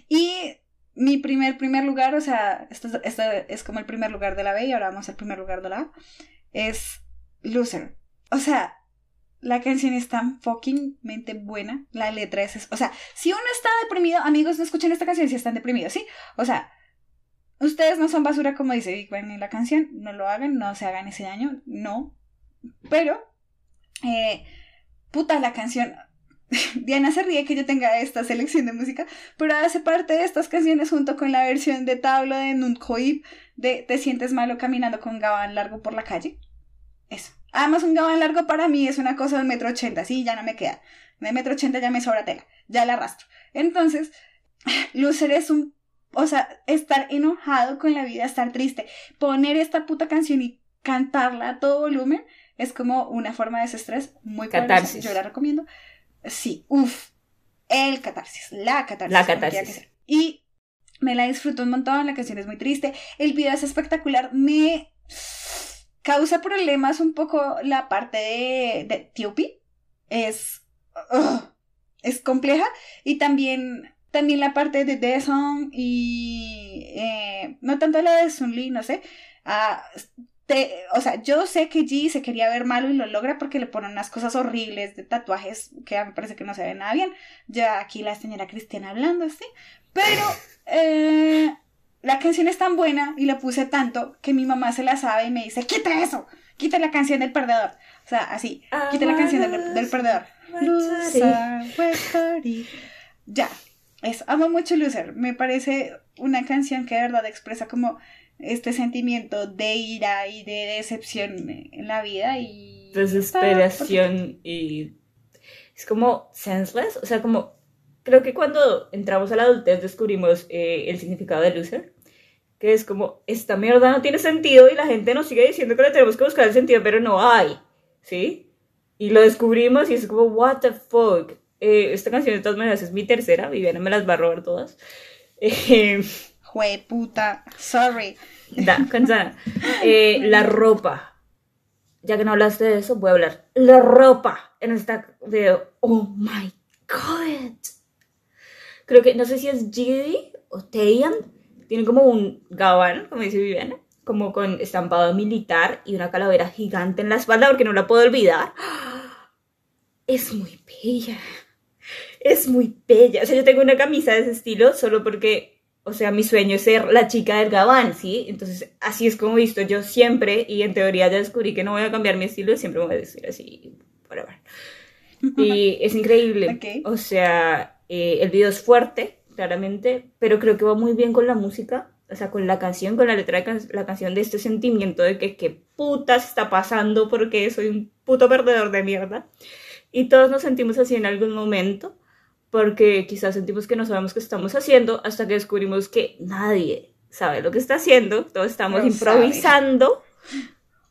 Y mi primer, primer lugar, o sea, esto, es- esto es como el primer lugar de la B y ahora vamos al primer lugar de la A, es Loser. O sea, la canción es tan fuckingmente buena, la letra es, o sea, si uno está deprimido, amigos, no escuchen esta canción si están deprimidos, ¿sí? O sea, ustedes no son basura como dice Big Bang en la canción, no lo hagan, no se hagan ese daño, no. Pero, eh, puta, la canción... [LAUGHS] Diana se ríe que yo tenga esta selección de música, pero hace parte de estas canciones junto con la versión de tabla de Nuncoib de Te sientes malo caminando con gabán largo por la calle. Eso. Además, un gabán largo para mí es una cosa de un metro ochenta, sí, ya no me queda. De metro ochenta ya me sobra tela, ya la arrastro. Entonces, [SIGHS] Loser es un... O sea, estar enojado con la vida, estar triste, poner esta puta canción y cantarla a todo volumen es como una forma de desestrés muy poderosa. Yo la recomiendo. Sí, uff, el catarsis, la catarsis. La catarsis. Y me la disfruto un montón, la canción es muy triste, el video es espectacular, me causa problemas un poco la parte de, de T.O.P. Es, es compleja y también, también la parte de The Song y eh, no tanto la de Sun Lee, no sé. ah, te- o sea, yo sé que G se quería ver malo y lo logra porque le ponen unas cosas horribles de tatuajes que a mí me parece que no se ven nada bien. Ya aquí la señora Cristiana hablando, ¿sí? Pero eh, la canción es tan buena y la puse tanto que mi mamá se la sabe y me dice, quita eso, quita la canción del perdedor. O sea, así, quita la canción del, del perdedor. Loser? Ya, eso, amo mucho Loser. Me parece una canción que de verdad expresa como este sentimiento de ira y de decepción en la vida y... Desesperación y es como senseless, o sea, como creo que cuando entramos a la adultez descubrimos eh, el significado de loser, que es como esta mierda no tiene sentido y la gente nos sigue diciendo que le tenemos que buscar el sentido, pero no hay, ¿sí? Y lo descubrimos y es como, what the fuck. Eh, esta canción de todas maneras es mi tercera, Viviana me las va a robar todas. [LAUGHS] Eh, Jue puta, sorry. Da, cansada. Eh, la ropa. Ya que no hablaste de eso, voy a hablar. La ropa en esta video. Oh my god. Creo que, no sé si es Giddy o Taeyang. Tiene como un gabán, como dice Viviana. Como con estampado militar y una calavera gigante en la espalda porque no la puedo olvidar. Es muy bella. Es muy bella. O sea, yo tengo una camisa de ese estilo solo porque o sea, mi sueño es ser la chica del gabán, ¿sí? Entonces, así es como he visto yo siempre, y en teoría ya descubrí que no voy a cambiar mi estilo, siempre me voy a decir así, whatever. Y [LAUGHS] es increíble. O sea, eh, el video es fuerte, claramente, pero creo que va muy bien con la música, o sea, con la canción, con la letra de can- la canción, de este sentimiento de que qué putas está pasando porque soy un puto perdedor de mierda. Y todos nos sentimos así en algún momento porque quizás sentimos que no sabemos qué estamos haciendo hasta que descubrimos que nadie sabe lo que está haciendo, todos estamos Lo improvisando.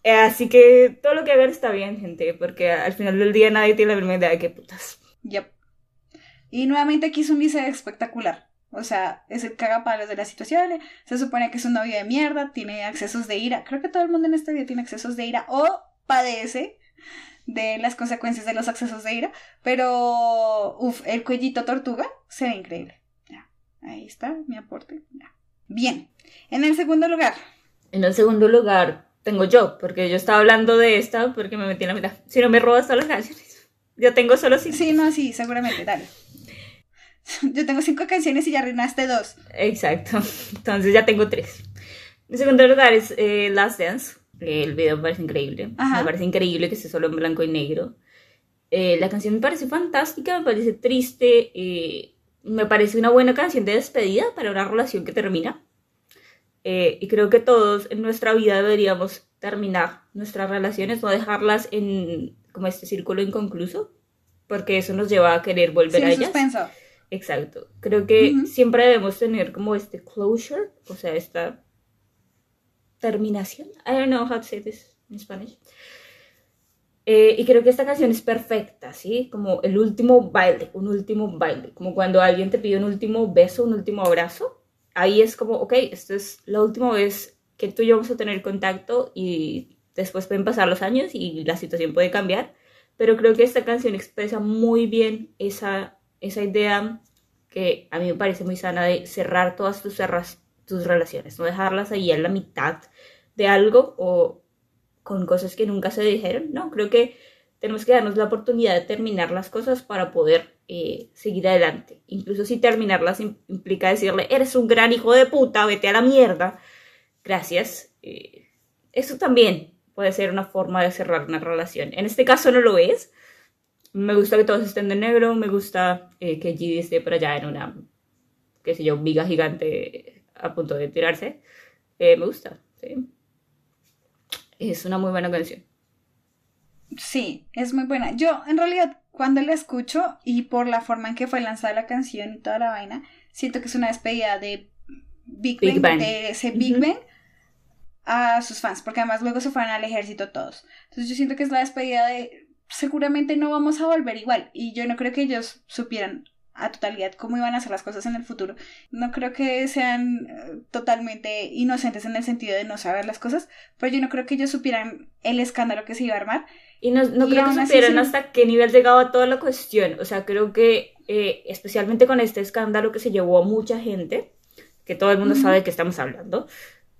Eh, Así que todo lo que hagan está bien, gente, porque al final del día nadie tiene la misma idea de qué putas. Yep. Y nuevamente aquí es un dice espectacular. O sea, es el cagapalos de la situación. Se supone que es un novio de mierda, tiene accesos de ira. Creo que todo el mundo en este video tiene accesos de ira o padece de las consecuencias de los accesos de ira. Pero, uff, el cuellito tortuga se ve increíble. Ya, ahí está mi aporte. Ya. Bien. En el segundo lugar, En el segundo lugar tengo yo, porque yo estaba hablando de esta porque me metí en la mitad. Si no me robas todas las canciones. Yo tengo solo cinco. sí, no, sí, seguramente, dale. [LAUGHS] Yo tengo cinco canciones y ya arruinaste dos. Exacto. [LAUGHS] Entonces ya tengo tres. En segundo lugar es eh, Last Dance. Eh, El video me parece increíble. Ajá. Me parece increíble que esté solo en blanco y negro. Eh, la canción me parece fantástica, me parece triste. eh, me parece una buena canción de despedida para una relación que termina. Eh, y creo que todos en nuestra vida deberíamos terminar nuestras relaciones, no dejarlas en como este círculo inconcluso, porque eso nos lleva a querer volver Sin a ellas. suspenso. Exacto. Creo que Ujú. siempre debemos tener como este closure, o sea, esta terminación. I don't know how to say this in Spanish. Eh, y creo que esta canción es perfecta, ¿sí? Como el último baile, un último baile, como cuando alguien te pide un último beso, un último abrazo. Ahí es como, ok, esto es la última vez que tú y yo vamos a tener contacto y después pueden pasar los años y la situación puede cambiar. Pero creo que esta canción expresa muy bien esa, esa idea que a mí me parece muy sana de cerrar todas tus, relaciones, no dejarlas ahí en la mitad de algo o con cosas que nunca se dijeron. No, creo que tenemos que darnos la oportunidad de terminar las cosas para poder eh, seguir adelante. Incluso si terminarlas implica decirle, eres un gran hijo de puta, vete a la mierda. Gracias. Eh, eso también puede ser una forma de cerrar una relación. En este caso no lo es. Me gusta que todos estén de negro, me gusta eh, que Gigi esté por allá en una, qué sé yo, viga gigante a punto de tirarse. me gusta, sí es una muy buena canción. Sí, es muy buena. Yo, en realidad, cuando la escucho y por la forma en que fue lanzada la canción y toda la vaina, siento que es una despedida de Big, Bang, de ese Big Bang a sus fans, porque además luego se fueron al ejército todos. Entonces yo siento que es la despedida de seguramente no vamos a volver igual y yo no creo que ellos supieran a totalidad cómo iban a hacer las cosas en el futuro. No creo que sean eh, totalmente inocentes en el sentido de no saber las cosas, pero yo no creo que ellos supieran el escándalo que se iba a armar. Y no, no creo que supieran hasta qué nivel llegaba toda la cuestión. O sea, creo que eh, especialmente con este escándalo que se llevó a mucha gente, que todo el mundo sabe de qué estamos hablando,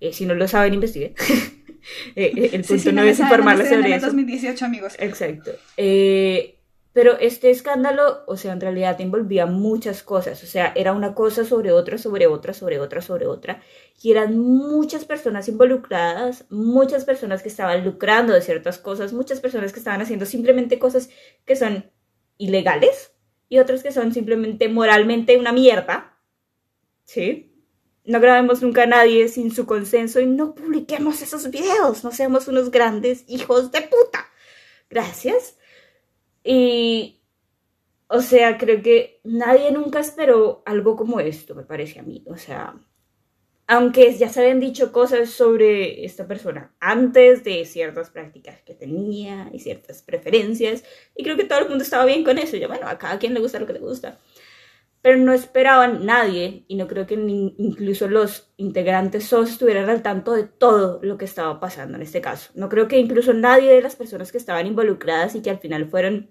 eh, si no lo saben, investiguen. [LAUGHS] el punto no, es informarles sobre eso. 2018, amigos. Exacto. Eh, pero este escándalo, o sea, en realidad envolvía muchas cosas, o sea, era una cosa sobre otra, sobre otra, sobre otra, sobre otra, y eran muchas personas involucradas, muchas personas que estaban lucrando de ciertas cosas, muchas personas que estaban haciendo simplemente cosas que son ilegales y otras que son simplemente moralmente una mierda, ¿sí? No grabemos nunca a nadie sin su consenso y no publiquemos esos videos, no seamos unos grandes hijos de puta. Gracias. Y, o sea, creo que nadie nunca esperó algo como esto, me parece a mí. O sea, aunque ya se habían dicho cosas sobre esta persona antes de ciertas prácticas que tenía y ciertas preferencias, y creo que todo el mundo estaba bien con eso. Ya, bueno, a cada quien le gusta lo que le gusta. Pero no esperaban nadie, y no creo que incluso los integrantes SOS estuvieran al tanto de todo lo que estaba pasando en este caso. No creo que incluso nadie de las personas que estaban involucradas y que al final fueron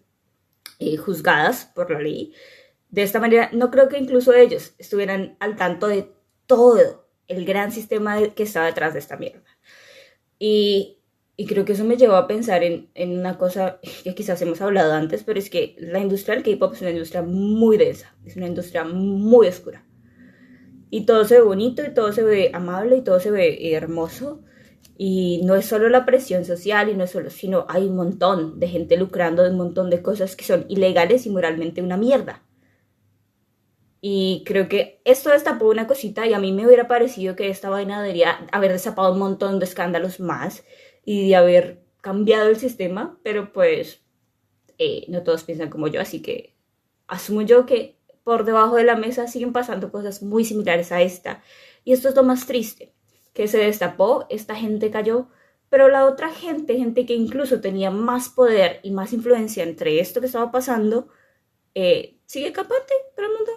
eh, juzgadas por la ley, de esta manera, no creo que incluso ellos estuvieran al tanto de todo el gran sistema que estaba detrás de esta mierda. Y, y creo que eso me llevó a pensar en, en, una cosa que quizás hemos hablado antes, pero es que la industria del K-pop es una industria muy densa, es una industria muy oscura. Y todo se ve bonito, y todo se ve amable, y todo se ve hermoso, y no es solo la presión social, y no es solo, sino hay un montón de gente lucrando de un montón de cosas que son ilegales y moralmente una mierda. Y creo que esto destapó una cosita y a mí me hubiera parecido que esta vaina debería haber destapado un montón de escándalos más y de haber cambiado el sistema, pero pues eh, no todos piensan como yo, así que asumo yo que por debajo de la mesa siguen pasando cosas muy similares a esta. Y esto es lo más triste que se destapó, esta gente cayó, pero la otra gente, gente que incluso tenía más poder y más influencia entre esto que estaba pasando, eh, sigue capante para el mundo.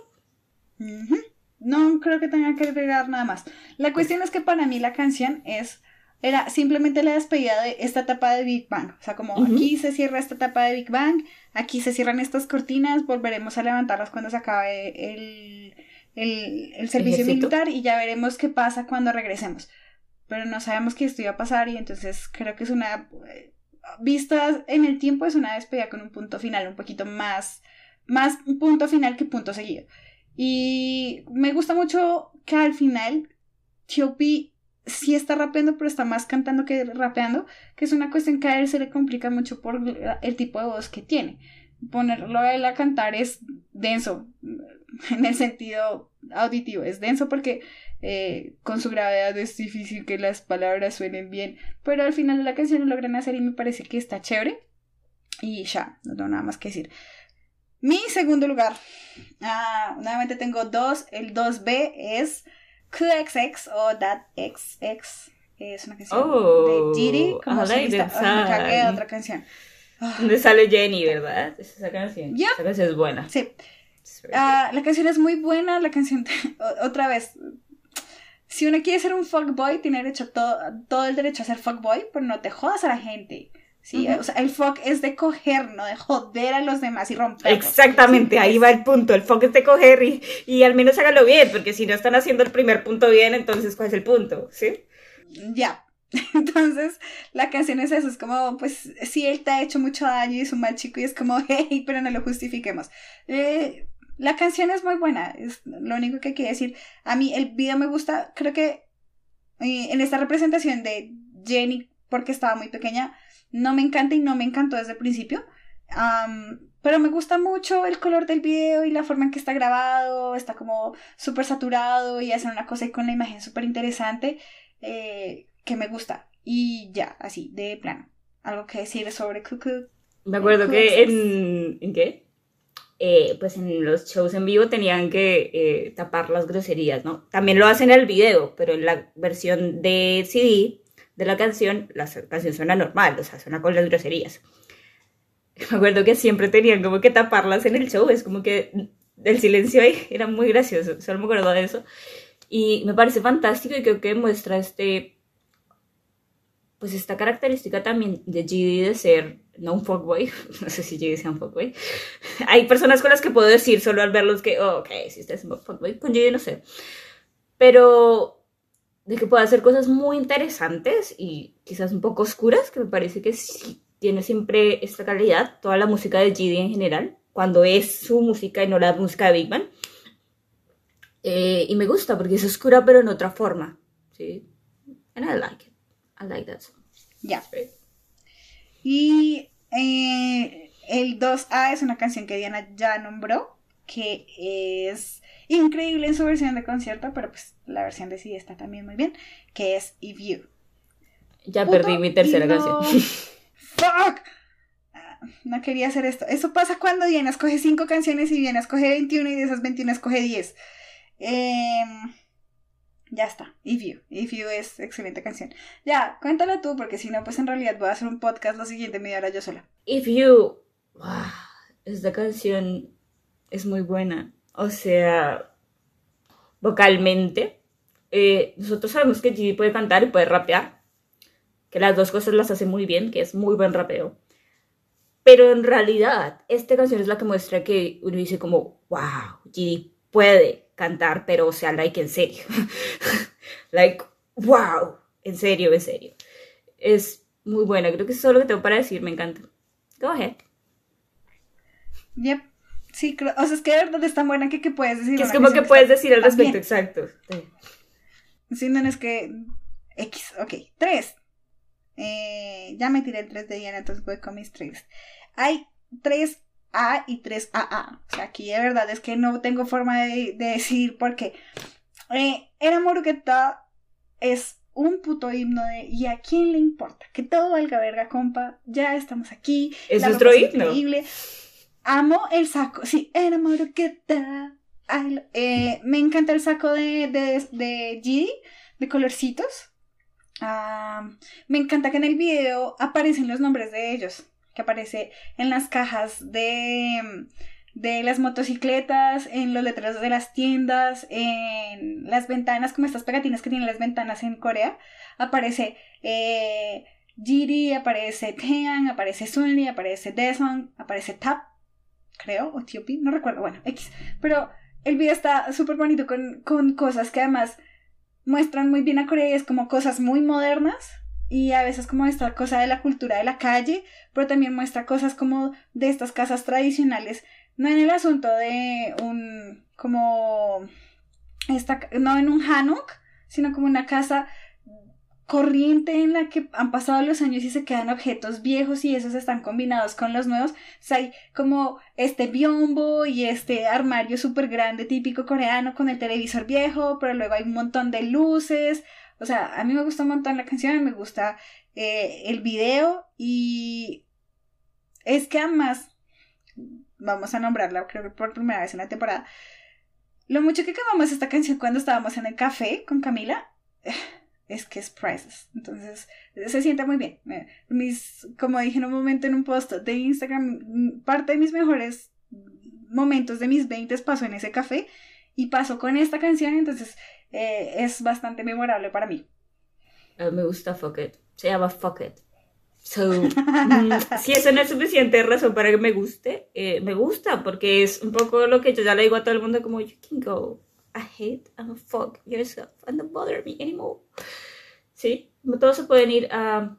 No creo que tenga que agregar nada más. La cuestión es que para mí la canción es era simplemente la despedida de esta etapa de Big Bang. O sea, como aquí se cierra esta etapa de Big Bang, aquí se cierran estas cortinas, volveremos a levantarlas cuando se acabe el, el, servicio militar y ya veremos qué pasa cuando regresemos. Pero no sabemos qué esto iba a pasar y entonces creo que es una... Vista en el tiempo es una despedida con un punto final un poquito más... Más un punto final que punto seguido. Y me gusta mucho que al final Tiopi sí está rapeando, pero está más cantando que rapeando, que es una cuestión que a él se le complica mucho por el tipo de voz que tiene. Ponerlo a él a cantar es denso. [LAUGHS] en el sentido auditivo. Es denso porque eh, con su gravedad es difícil que las palabras suenen bien, pero al final de la canción lo logran hacer y me parece que está chévere. Y ya, no tengo nada más que decir. Mi segundo lugar, ah, nuevamente tengo dos. El 2B es QXX o That XX. Es una canción de Diddy como solista. otra canción. Ah, Donde sale Jenny, ¿verdad? Es esa canción. Yep. Esa canción es buena. sí. Ah, la canción es muy buena, la canción, otra vez, si uno quiere ser un fuckboy, tiene derecho a todo, todo el derecho a ser fuckboy, pero no te jodas a la gente. ¿Sí? O sea, el fuck es de coger, no de joder a los demás y romper. Exactamente, ahí va el punto. El foco es de coger y, y al menos hágalo bien, porque si no están haciendo el primer punto bien, entonces ¿cuál es el punto? ¿Sí? Ya. [LAUGHS] Entonces, la canción es eso, es como, pues, sí, él te ha hecho mucho daño y es un mal chico y es como, [LAUGHS] hey, pero no lo justifiquemos. Eh, la canción es muy buena, es lo único que quiero decir. A mí el video me gusta, creo que eh, en esta representación de Jenny, porque estaba muy pequeña, no me encanta y no me encantó desde el principio. Pero me gusta mucho el color del video y la forma en que está grabado, está como súper saturado y hacen una cosa ahí con la imagen súper interesante eh, que me gusta. Y ya, así, de plano. Algo que decir sobre Cuckoo. Me acuerdo que en... ¿En qué? Eh, pues en los shows en vivo tenían que eh, tapar las groserías, ¿no? También lo hacen en el video, pero en la versión de CD de la canción, la canción suena normal, o sea, suena con las groserías. [LAUGHS] Me acuerdo que siempre tenían como que taparlas en el show, es como que el silencio ahí [LAUGHS] era muy gracioso, solo me acuerdo de eso. Y me parece fantástico y creo que muestra este, pues esta característica también de GD de ser, no un fuckboy, [LAUGHS] no sé si GD sea un fuckboy. Hay personas con las que puedo decir solo al verlos que, oh, ok, si usted es un fuckboy, con GD no sé. Pero de que puede hacer cosas muy interesantes y quizás un poco oscuras, que me parece que sí tiene siempre esta calidad, toda la música de GD en general, cuando es su música y no la música de Big Bang. Eh, y me gusta porque es oscura pero en otra forma, ¿sí? And I like it. I like that song. Ya. Sí. Y eh, el 2A es una canción que Diana ya nombró, que es increíble en su versión de concierto, pero pues la versión de CD está también muy bien, que es If You. Ya Puto perdí mi tercera canción. ¡Fuck! Ah, No quería hacer esto. Eso pasa cuando Diana escoge 5 canciones y Diana escoge 21 y de esas 21 escoge 10. Em, ya está. If You. If You es excelente canción. Ya, cuéntala tú, porque si no, pues en realidad voy a hacer un podcast la siguiente media hora yo sola. If You. Esta canción es muy buena. O sea, vocalmente. eh, nosotros sabemos que Gigi puede cantar y puede rapear. Que las dos cosas las hace muy bien, que es muy buen rapeo. Pero en realidad, esta canción es la que muestra que uno dice como, wow, Gigi puede cantar, pero o sea, like en serio. [LAUGHS] like, wow, en serio, en serio. Es muy buena, creo que eso es todo lo que tengo para decir, me encanta. Go ahead. Yep. Sí, creo- o sea, es que de verdad es tan buena que, que puedes decir. Que es como que puedes está decir al respecto, bien. exacto. Sí. Sí, no, es que. X, ok. 3. Eh, ya me tiré el 3 de Diana, entonces voy con mis 3. Hay 3A y 3AA. O sea, aquí de verdad es que no tengo forma de, de decir por qué. Eh, Era Morugueta es un puto himno de. ¿Y a quién le importa? Que todo valga verga, compa. Ya estamos aquí. ¿Es la nuestro himno? increíble. Amo el saco. Sí, era lo- eh, me encanta el saco de, de, de de colorcitos. Ah, me encanta que en el video aparecen los nombres de ellos, que aparece en las cajas de, de las motocicletas, en los letreros de las tiendas, en las ventanas, como estas pegatinas que tienen las ventanas en Corea. Aparece eh, Jiri, aparece Taeyang, aparece Sunli, aparece Daesung, aparece Tap, creo, o T.O.P., no recuerdo, bueno, X. Pero el video está súper bonito con, con cosas que además muestran muy bien a Corea y es como cosas muy modernas y a veces como esta cosa de la cultura de la calle, pero también muestra cosas como de estas casas tradicionales, no en el asunto de un como esta no en un hanok, sino como una casa corriente en la que han pasado los años y se quedan objetos viejos y esos están combinados con los nuevos. O sea, hay como este biombo y este armario súper grande típico coreano con el televisor viejo, pero luego hay un montón de luces. O sea, a mí me gusta un montón la canción, me gusta eh, el video y es que además, vamos a nombrarla creo que por primera vez en la temporada, lo mucho que acabamos esta canción cuando estábamos en el café con Camila, es que es priceless. Entonces, se siente muy bien. Eh, Mis, como dije en un momento en un post de Instagram, mm, parte de mis mejores momentos de mis 20 pasó en ese café y pasó con esta canción, entonces eh, es bastante memorable para mí. Mí me gusta Fuck It. Se llama Fuck It. So, [LAUGHS] mm, si eso no es suficiente razón para que me guste, eh, me gusta porque es un poco lo que yo ya le digo a todo el mundo como you can go I hate I'm a fuck yourself and don't bother me anymore. Sí, todos se pueden ir a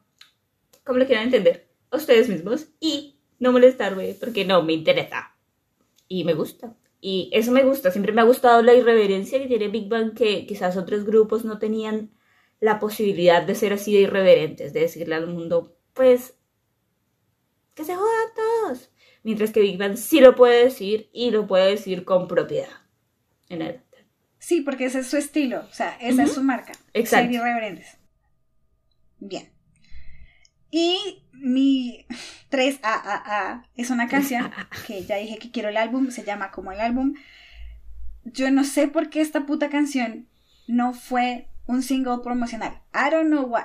como lo quieran entender, a ustedes mismos y no molestarme porque no me interesa y me gusta. Y eso me gusta, siempre me ha gustado la irreverencia que tiene Big Bang que quizás otros grupos no tenían la posibilidad de ser así de irreverentes, de decirle al mundo, pues, que se jodan todos. Mientras que Big Bang sí lo puede decir y lo puede decir con propiedad. En el... Sí, porque ese es su estilo, o sea, esa es su marca. Exacto. Ser irreverentes. Bien. Y mi 3AAA es una canción [LAUGHS] que ya dije que quiero el álbum, se llama como el álbum. Yo no sé por qué esta puta canción no fue un single promocional. I don't know why.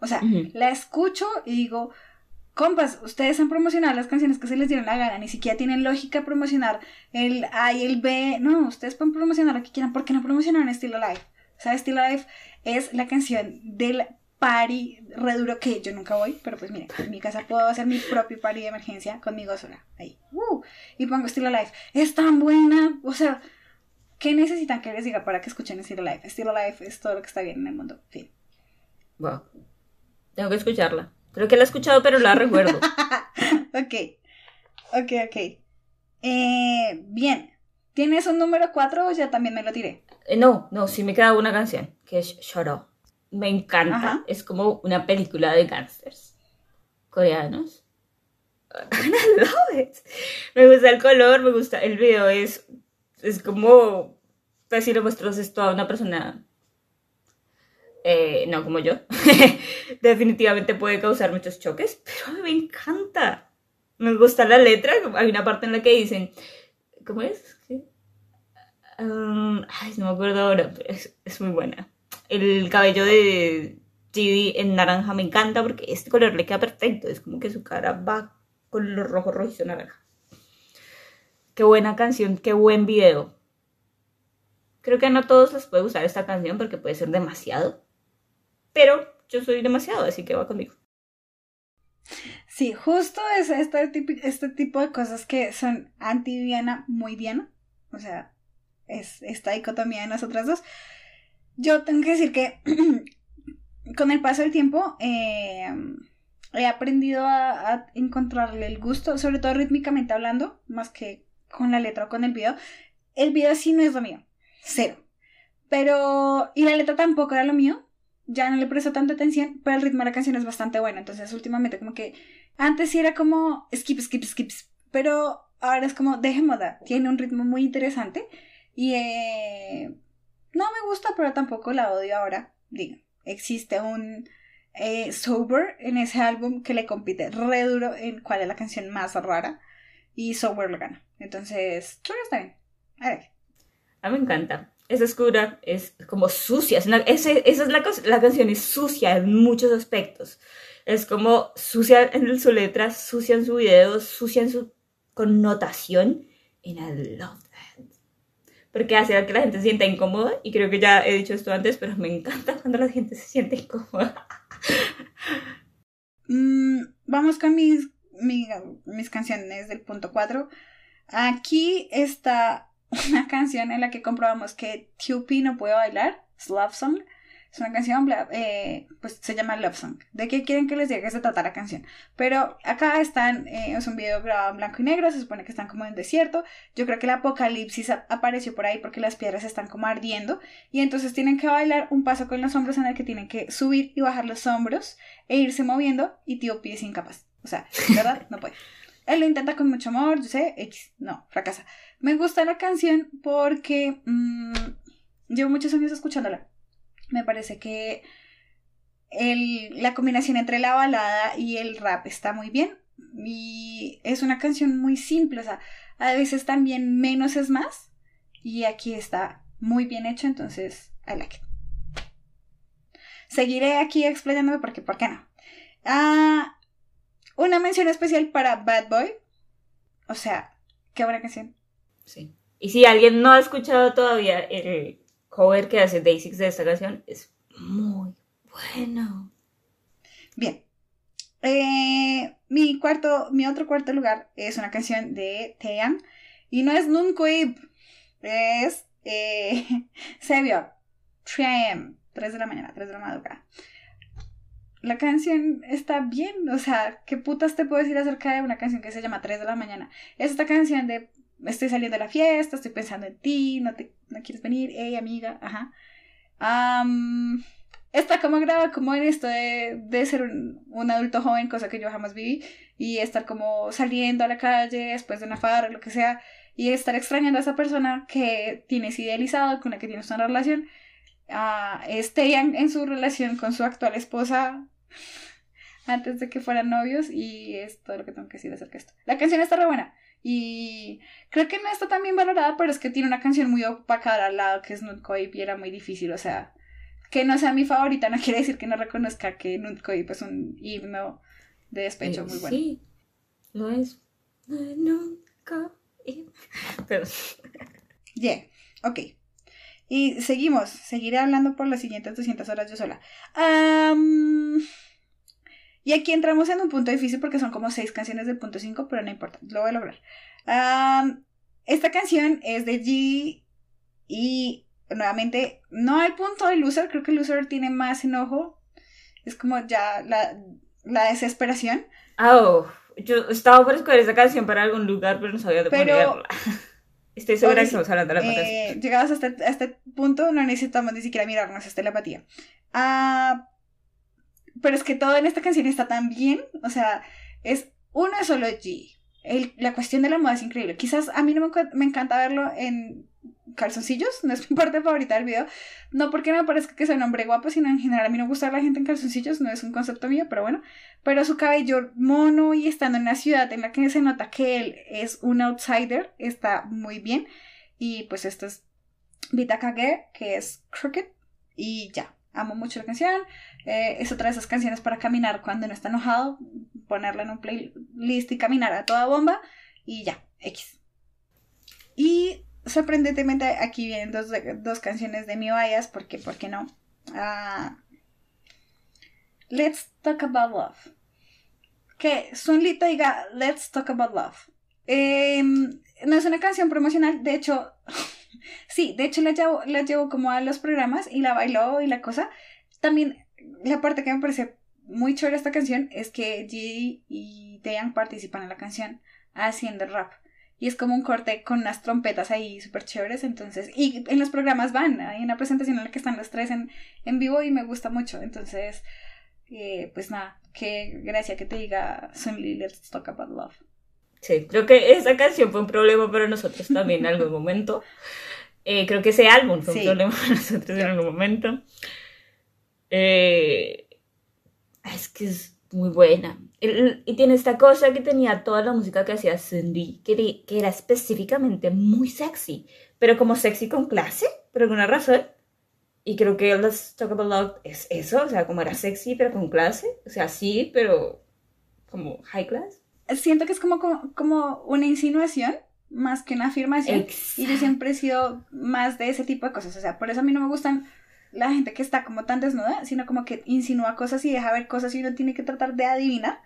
O sea, la escucho y digo, compas, ustedes han promocionado las canciones que se les dieron la gana, ni siquiera tienen lógica promocionar el A y el B. No, ustedes pueden promocionar lo que quieran. ¿Por qué no promocionaron Still Alive? O sea, Still Alive es la canción del party re duro que yo nunca voy, pero pues miren, en mi casa puedo hacer mi propio party de emergencia conmigo sola. Ahí. Y pongo Still Alive. Es tan buena. O sea, ¿qué necesitan que les diga para que escuchen Still Alive? Still Alive es todo lo que está bien en el mundo. Fin. Wow. Tengo que escucharla. Creo que la he escuchado, pero la recuerdo. [LAUGHS] Ok. Ok, ok. Eh, bien. ¿Tienes un número 4 o ya también me lo tiré? Eh, no, no, sí me queda una canción, que es Up. Me encanta. Ajá. Es como una película de gangsters coreanos. I love it. Me gusta el color, me gusta el video. Es, es como, pues si lo muestras esto a una persona, eh, no como yo, [LAUGHS] definitivamente puede causar muchos choques, pero a mí me encanta. Me gusta la letra. Hay una parte en la que dicen, ¿cómo es? Um, ay, no me acuerdo ahora, pero es, muy buena. El cabello de GD en naranja me encanta porque este color le queda perfecto. Es como que su cara va con lo rojo, rojizo, naranja. Qué buena canción, qué buen video. Creo que no todos les puede gustar esta canción porque puede ser demasiado. Pero yo soy demasiado, así que va conmigo. Sí, justo es este, tipo, este tipo de cosas que son anti-Diana, muy Diana. O sea, es esta dicotomía de nosotras dos. Yo tengo que decir que [CLEARS THROAT] con el paso del tiempo eh, he aprendido a, a encontrarle el gusto, sobre todo rítmicamente hablando, más que con la letra o con el video. El video sí no es lo mío, cero. Pero, y la letra tampoco era lo mío, ya no le presto tanta atención, pero el ritmo de la canción es bastante bueno. Entonces, últimamente, como que antes sí era como skip, skip, skips, pero ahora es como deje moda. Tiene un ritmo muy interesante y eh, no me gusta, pero tampoco la odio ahora. Digo, existe un eh, Sober en ese álbum que le compite re duro en cuál es la canción más rara y Sober lo gana. Entonces, que está bien. A ver. A mí me encanta. Es oscura, es como sucia. Esa es la, la canción, es sucia en muchos aspectos. Es como sucia en su letra, sucia en su video, sucia en su connotación. And I love that. Porque hace que la gente se sienta incómoda. Y creo que ya he dicho esto antes, pero me encanta cuando la gente se siente incómoda. [LAUGHS] Mm, vamos con mis, mi- mis canciones del punto 4. Aquí está una canción en la que comprobamos que TUP no puede bailar. Es Love Song. Es una canción, eh, pues se llama Love Song. ¿De qué quieren que les diga que se trata la canción? Pero acá están, eh, es un video grabado en blanco y negro, se supone que están como en desierto. Yo creo que el apocalipsis apareció por ahí porque las piedras están como ardiendo. Y entonces tienen que bailar un paso con los hombros en el que tienen que subir y bajar los hombros e irse moviendo y tío es incapaz. O sea, ¿verdad? No puede. Él lo intenta con mucho amor, yo sé, X, no, fracasa. Me gusta la canción porque mm, llevo muchos años escuchándola. Me parece que el- la combinación entre la balada y el rap está muy bien. Y es una canción muy simple, o sea, a veces también menos es más. Y aquí está muy bien hecho, entonces I like it. seguiré aquí explayándome porque, ¿por qué no? Ah, una mención especial para Bad Boy. O sea, qué buena canción. Sí. Y si alguien no ha escuchado todavía el cover que hace Day6 de esta canción, es muy bueno. Bien. Eh, mi cuarto, mi otro cuarto lugar es una canción de Taeyang y no es Nuncoib, es eh, Sebio, 3 a.m., 3 de la mañana, 3 de la madrugada. La canción está bien, o sea, ¿qué putas te puedo decir acerca de una canción que se llama 3 de la mañana? Es esta canción de estoy saliendo de la fiesta, estoy pensando en ti, no, te, no quieres venir, hey amiga, ajá. Am, está como graba como en esto de, de ser un, adulto joven, cosa que yo jamás viví, y estar como saliendo a la calle después de una farra, lo que sea, y estar extrañando a esa persona que tienes idealizado, con la que tienes una relación. Ah, este en, en su relación con su actual esposa [LAUGHS] antes de que fueran novios y es todo lo que tengo que decir acerca de esto. La canción está re buena y creo que no está tan bien valorada, pero es que tiene una canción muy opacada al lado que es Nutcoip y era muy difícil, o sea, que no sea mi favorita no [LAUGHS] quiere decir que no reconozca que Nutcoip es un himno de despecho Eh, muy bueno. Sí, lo es. Nunca. [LAUGHS] Pero, Yeah, ok. Y seguimos, seguiré hablando por las siguientes 200 horas yo sola. Am, y aquí entramos en un punto difícil porque son como seis canciones del punto 5, pero no importa, lo voy a lograr. Esta canción es de G y nuevamente no hay punto de Loser, creo que Loser tiene más enojo. Es como ya la, la desesperación. oh, yo estaba por escoger esa canción para algún lugar, pero no sabía de Pero- ponerla. [LAUGHS] Estoy segura que estamos hablando de la Eh, llegados a este, a este punto no necesitamos ni siquiera mirarnos, es telepatía. Ah, pero es que todo en esta canción está tan bien, o sea, es uno solo G. El- la cuestión de la moda es increíble. Quizás a mí no me, me encanta verlo en calzoncillos, no es mi [LAUGHS] parte favorita del video. No porque me parezca que sea un hombre guapo, sino en general a mí no gusta la gente en calzoncillos, no es un concepto mío, pero bueno. Pero su cabello mono y estando en una ciudad en la que se nota que él es un outsider, está muy bien. Y pues esto es Vita Kage, que es Crooked. Y ya, amo mucho la canción. Eh, es otra de esas canciones para caminar cuando no está enojado. Ponerla en un playlist y caminar a toda bomba. Y ya, X. Y sorprendentemente aquí vienen dos, dos canciones de mi bias, porque, ¿por qué no? Ah, Let's Talk About Love. Que Sunlita diga Let's Talk About Love. Em, no es una canción promocional, de hecho, [LAUGHS] sí, de hecho la llevo, la llevo como a los programas y la bailó y la cosa. También la parte que me parece muy de esta canción es que G y Taeyang participan en la canción haciendo rap. Y es como un corte con unas trompetas ahí súper chéveres. Entonces, y en los programas van. Hay una presentación en la que están los tres en, en vivo y me gusta mucho. Entonces, eh, pues nada, qué gracia que te diga Sunny Let's Talk About Love. Sí, creo que esa canción fue un problema para nosotros también en [LAUGHS] algún momento. Eh, creo que ese álbum fue Sí. un problema para nosotros en algún momento. Eh, es que es muy buena. El- y tiene esta cosa que tenía toda la música que hacía Cindy, que, era- que era específicamente muy sexy, pero como sexy con clase, por alguna razón. Y creo que Let's Talk About Love es eso, o sea, como era sexy, pero con clase. O sea, sí, pero como high class. Siento que es como, como, como una insinuación más que una afirmación. Y yo siempre he sido más de ese tipo de cosas. O sea, por eso a mí no me gustan la gente que está como tan desnuda, sino como que insinúa cosas y deja ver cosas y uno tiene que tratar de adivinar.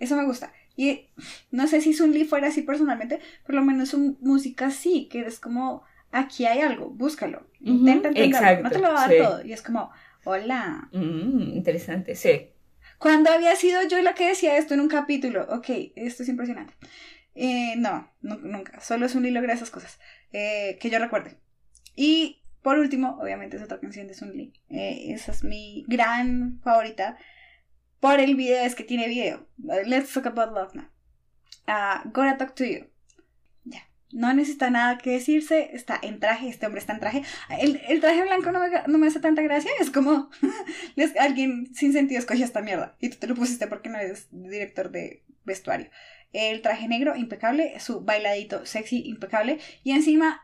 Eso me gusta. Y no sé si Sun Lee fuera así personalmente, por lo menos su música sí, que es como, aquí hay algo, búscalo. Intenta Ujú, entenderlo. exacto, no te lo va a dar sí. todo. Y es como, hola. Mm, interesante, sí. Cuando había sido yo la que decía esto en un capítulo, ok, esto es impresionante. Eh, no, nu- nunca. Solo Sun Lee logra esas cosas. eh, que yo recuerde. Y por último, obviamente es otra canción de Sun Lee. eh, esa es mi gran favorita. Por el video, es que tiene video. Let's talk about love now. Ah, Gotta talk to you. Ya. No necesita nada que decirse. Está en traje. Este hombre está en traje. El, el traje blanco no me, no me hace tanta gracia. Es como [LAUGHS] alguien sin sentido escogió esta mierda. Y tú te lo pusiste porque no eres director de vestuario. El traje negro, impecable. Su bailadito sexy, impecable. Y encima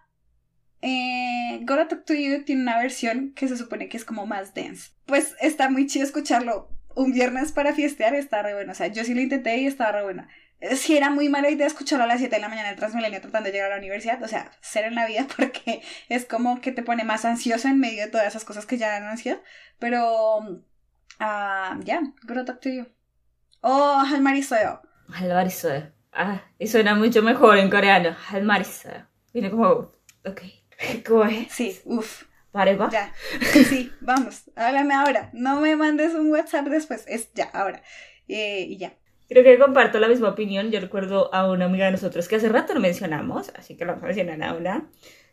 eh, Gotta Talk to You tiene una versión que se supone que es como más dance. Pues está muy chido escucharlo un viernes para fiestear, está re bueno. O sea, yo sí lo intenté y estaba re buena. Eh, Sí era muy mala idea escucharlo a las 7 de la mañana en Transmilenio tratando de llegar a la universidad. O sea, ser en la vida [LAUGHS] porque es como que te pone más ansioso en medio de todas esas cosas que ya dan ansiedad. Pero, ah, ya, Gotta Talk to You. Oh, Halmarisoyo. Halmarisoe. Ah, y suena mucho mejor en coreano. Halmarisoe. Viene como, ok. [LAUGHS] ¿Cómo es? Sí, uff. Pareba. Ya. Sí, vamos. Háblame ahora. No me mandes un WhatsApp después. Es ya, ahora. Eh, y ya. Creo que comparto la misma opinión. Yo recuerdo a una amiga de nosotros que hace rato no mencionamos, así que la vamos a mencionar ahora.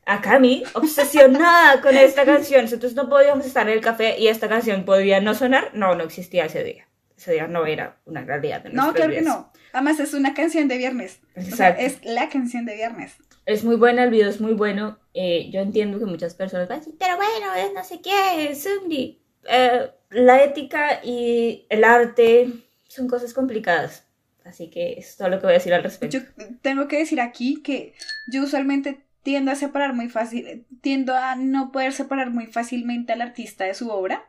A Cami, obsesionada con esta [LAUGHS] canción. Nosotros no podíamos estar en el café y esta canción podía no sonar. No, no existía ese día. Ese día no era una realidad. En No, claro que no. Además es una canción de viernes. O sea, Exacto. es la canción de viernes. Es muy buena, el video es muy bueno. Eh, yo entiendo que muchas personas van a decir, pero bueno, es no sé qué, Zumbi. Eh, la ética y el arte son cosas complicadas. Así que es todo lo que voy a decir al respecto. Yo tengo que decir aquí que yo usualmente tiendo a separar muy fácil, tiendo a no poder separar muy fácilmente al artista de su obra,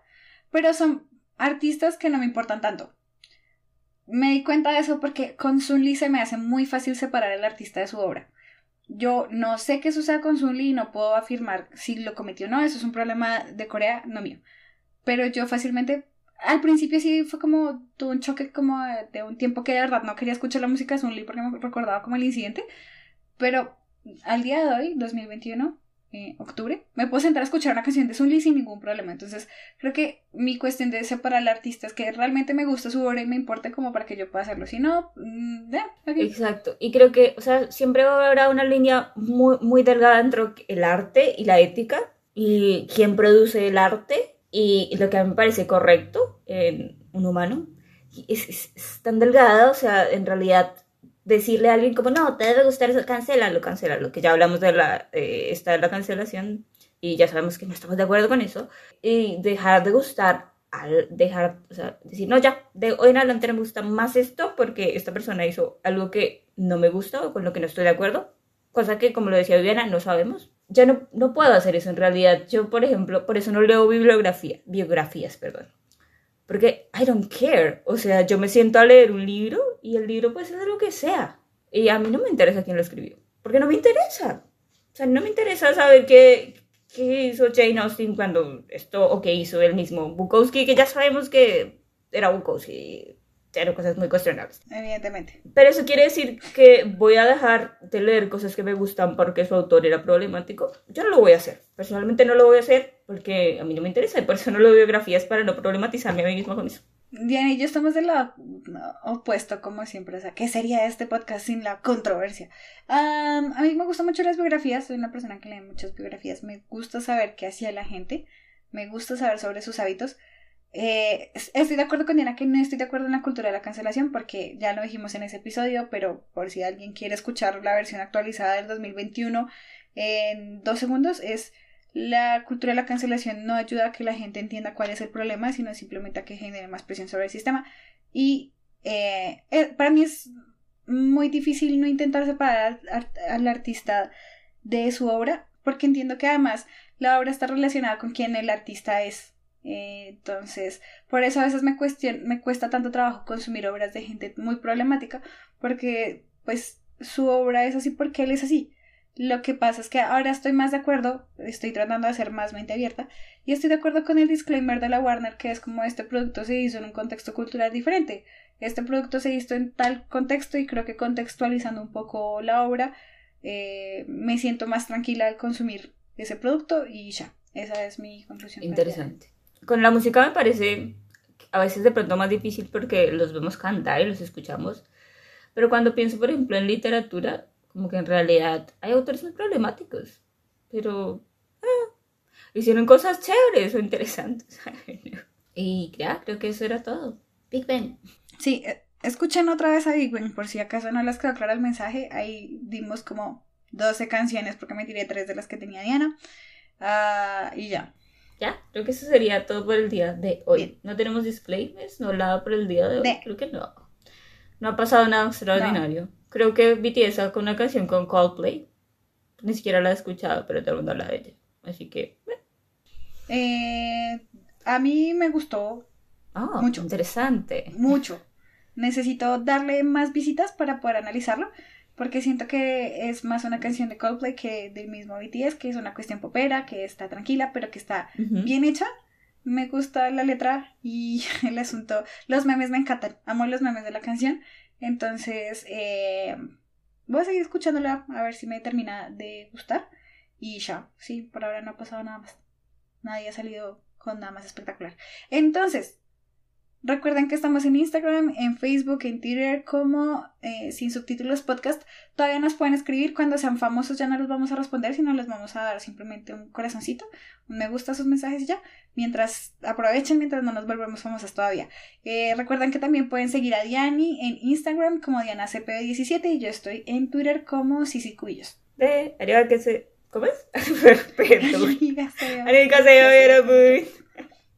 pero son artistas que no me importan tanto. Me di cuenta de eso porque con Sun Lee se me hace muy fácil separar al artista de su obra. Yo no sé qué sucede con Sun Lee y no puedo afirmar si lo cometió o no, eso es un problema de Corea, no mío. Pero yo fácilmente, al principio sí fue como, tuve un choque como de, un tiempo que de verdad no quería escuchar la música de Sun Lee porque me recordaba como el incidente, pero al día de hoy, 2021, eh, octubre, me puedo sentar a escuchar una canción de Lee sin ningún problema. Entonces, creo que mi cuestión de separar al artista es que realmente me gusta su obra y me importa como para que yo pueda hacerlo. Si no, mm, ya, ok. Exacto. Y creo que, o sea, siempre habrá una línea muy, muy delgada entre el arte y la ética y quién produce el arte y lo que a mí me parece correcto en un humano. Es- es tan delgada, o sea, en realidad decirle a alguien como, no, te debe gustar eso, cancélalo, cancélalo, que ya hablamos de la, eh, esta de la cancelación y ya sabemos que no estamos de acuerdo con eso, y dejar de gustar, al dejar, o sea, decir, no, ya, de hoy en adelante no me gusta más esto porque esta persona hizo algo que no me gusta o con lo que no estoy de acuerdo, cosa que, como lo decía Viviana, no sabemos. Ya no, no puedo hacer eso en realidad. Yo, por ejemplo, por eso no leo bibliografía, biografías, perdón. Porque I don't care. O sea, yo me siento a leer un libro y el libro puede ser lo que sea. Y a mí no me interesa quién lo escribió. Porque no me interesa. O sea, no me interesa saber qué, qué hizo Jane Austen cuando esto, o qué hizo él mismo. Bukowski, que ya sabemos que era Bukowski. Eran cosas muy cuestionables. Evidentemente. Pero eso quiere decir que voy a dejar de leer cosas que me gustan porque su autor era problemático. Yo no lo voy a hacer. Personalmente no lo voy a hacer porque a mí no me interesa y por eso no leo biografías para no problematizarme a mí misma con eso. Diana y yo estamos del lado opuesto, como siempre. O sea, ¿qué sería este podcast sin la controversia? Am, a mí me gustan mucho las biografías. Soy una persona que lee muchas biografías. Me gusta saber qué hacía la gente. Me gusta saber sobre sus hábitos. Eh, es- estoy de acuerdo con Diana que no estoy de acuerdo en la cultura de la cancelación porque ya lo dijimos en ese episodio, pero por si alguien quiere escuchar la versión actualizada del 2021 en dos segundos, es la cultura de la cancelación no ayuda a que la gente entienda cuál es el problema, sino simplemente a que genere más presión sobre el sistema. Y eh, eh, para mí es muy difícil no intentar separar al, ar- al artista de su obra, porque entiendo que además la obra está relacionada con quién el artista es. Eh, entonces, por eso a veces me, me cuesta tanto trabajo consumir obras de gente muy problemática, porque pues su obra es así porque él es así. Lo que pasa es que ahora estoy más de acuerdo, estoy tratando de ser más mente abierta, y estoy de acuerdo con el disclaimer de la Warner, que es como este producto se hizo en un contexto cultural diferente. Este producto se hizo en tal contexto y creo que contextualizando un poco la obra, eh, me siento más tranquila al consumir ese producto y ya. Esa es mi conclusión. Interesante. Con la música me parece a veces de pronto más difícil porque los vemos cantar y los escuchamos. Pero cuando pienso, por ejemplo, en literatura, como que en realidad hay autores muy problemáticos. Pero ah, hicieron cosas chéveres o interesantes. [LAUGHS] y creo que eso era todo. Big Ben. Sí, eh, escuchen otra vez a Big Bang, por si acaso no les quedó claro el mensaje. Ahí dimos como 12 canciones porque me tiré tres de las que tenía Diana. Ah, y ya. Ya, creo que eso sería todo por el día de hoy. Bien. No tenemos disclaimers, no nada por el día de hoy. De. Creo que no. No ha pasado nada extraordinario. Creo que BTS sacó una canción con Coldplay. Ni siquiera la he escuchado, pero todo el mundo habla de ella. Así que... eh. Eh, a mí me gustó Ah, Mucho. interesante. mucho. Necesito darle más visitas para poder analizarlo, porque siento que es más una canción de Coldplay que del mismo BTS, que es una cuestión popera, que está tranquila, pero que está bien hecha. Me gusta la letra y [LAUGHS] el asunto. Los memes me encantan. Amo los memes de la canción. Entonces, eh, voy a seguir escuchándola a ver si me termina de gustar. Y ya, sí, por ahora no ha pasado nada más. Nadie ha salido con nada más espectacular. Entonces, recuerden que estamos en Instagram, en Facebook, en Twitter como eh, sin subtítulos podcast. Todavía nos pueden escribir cuando sean famosos, ya no los vamos a responder, sino les vamos a dar simplemente un corazoncito, un me gusta a sus mensajes y ya. Mientras aprovechen, mientras no nos volvemos famosas todavía. Eh, recuerden que también pueden seguir a Diani en Instagram como DianaCP17 y yo estoy en Twitter como Cicicuyos. De, arriba que se... ¿Cómo es? [LAUGHS] [LAUGHS] Arigato,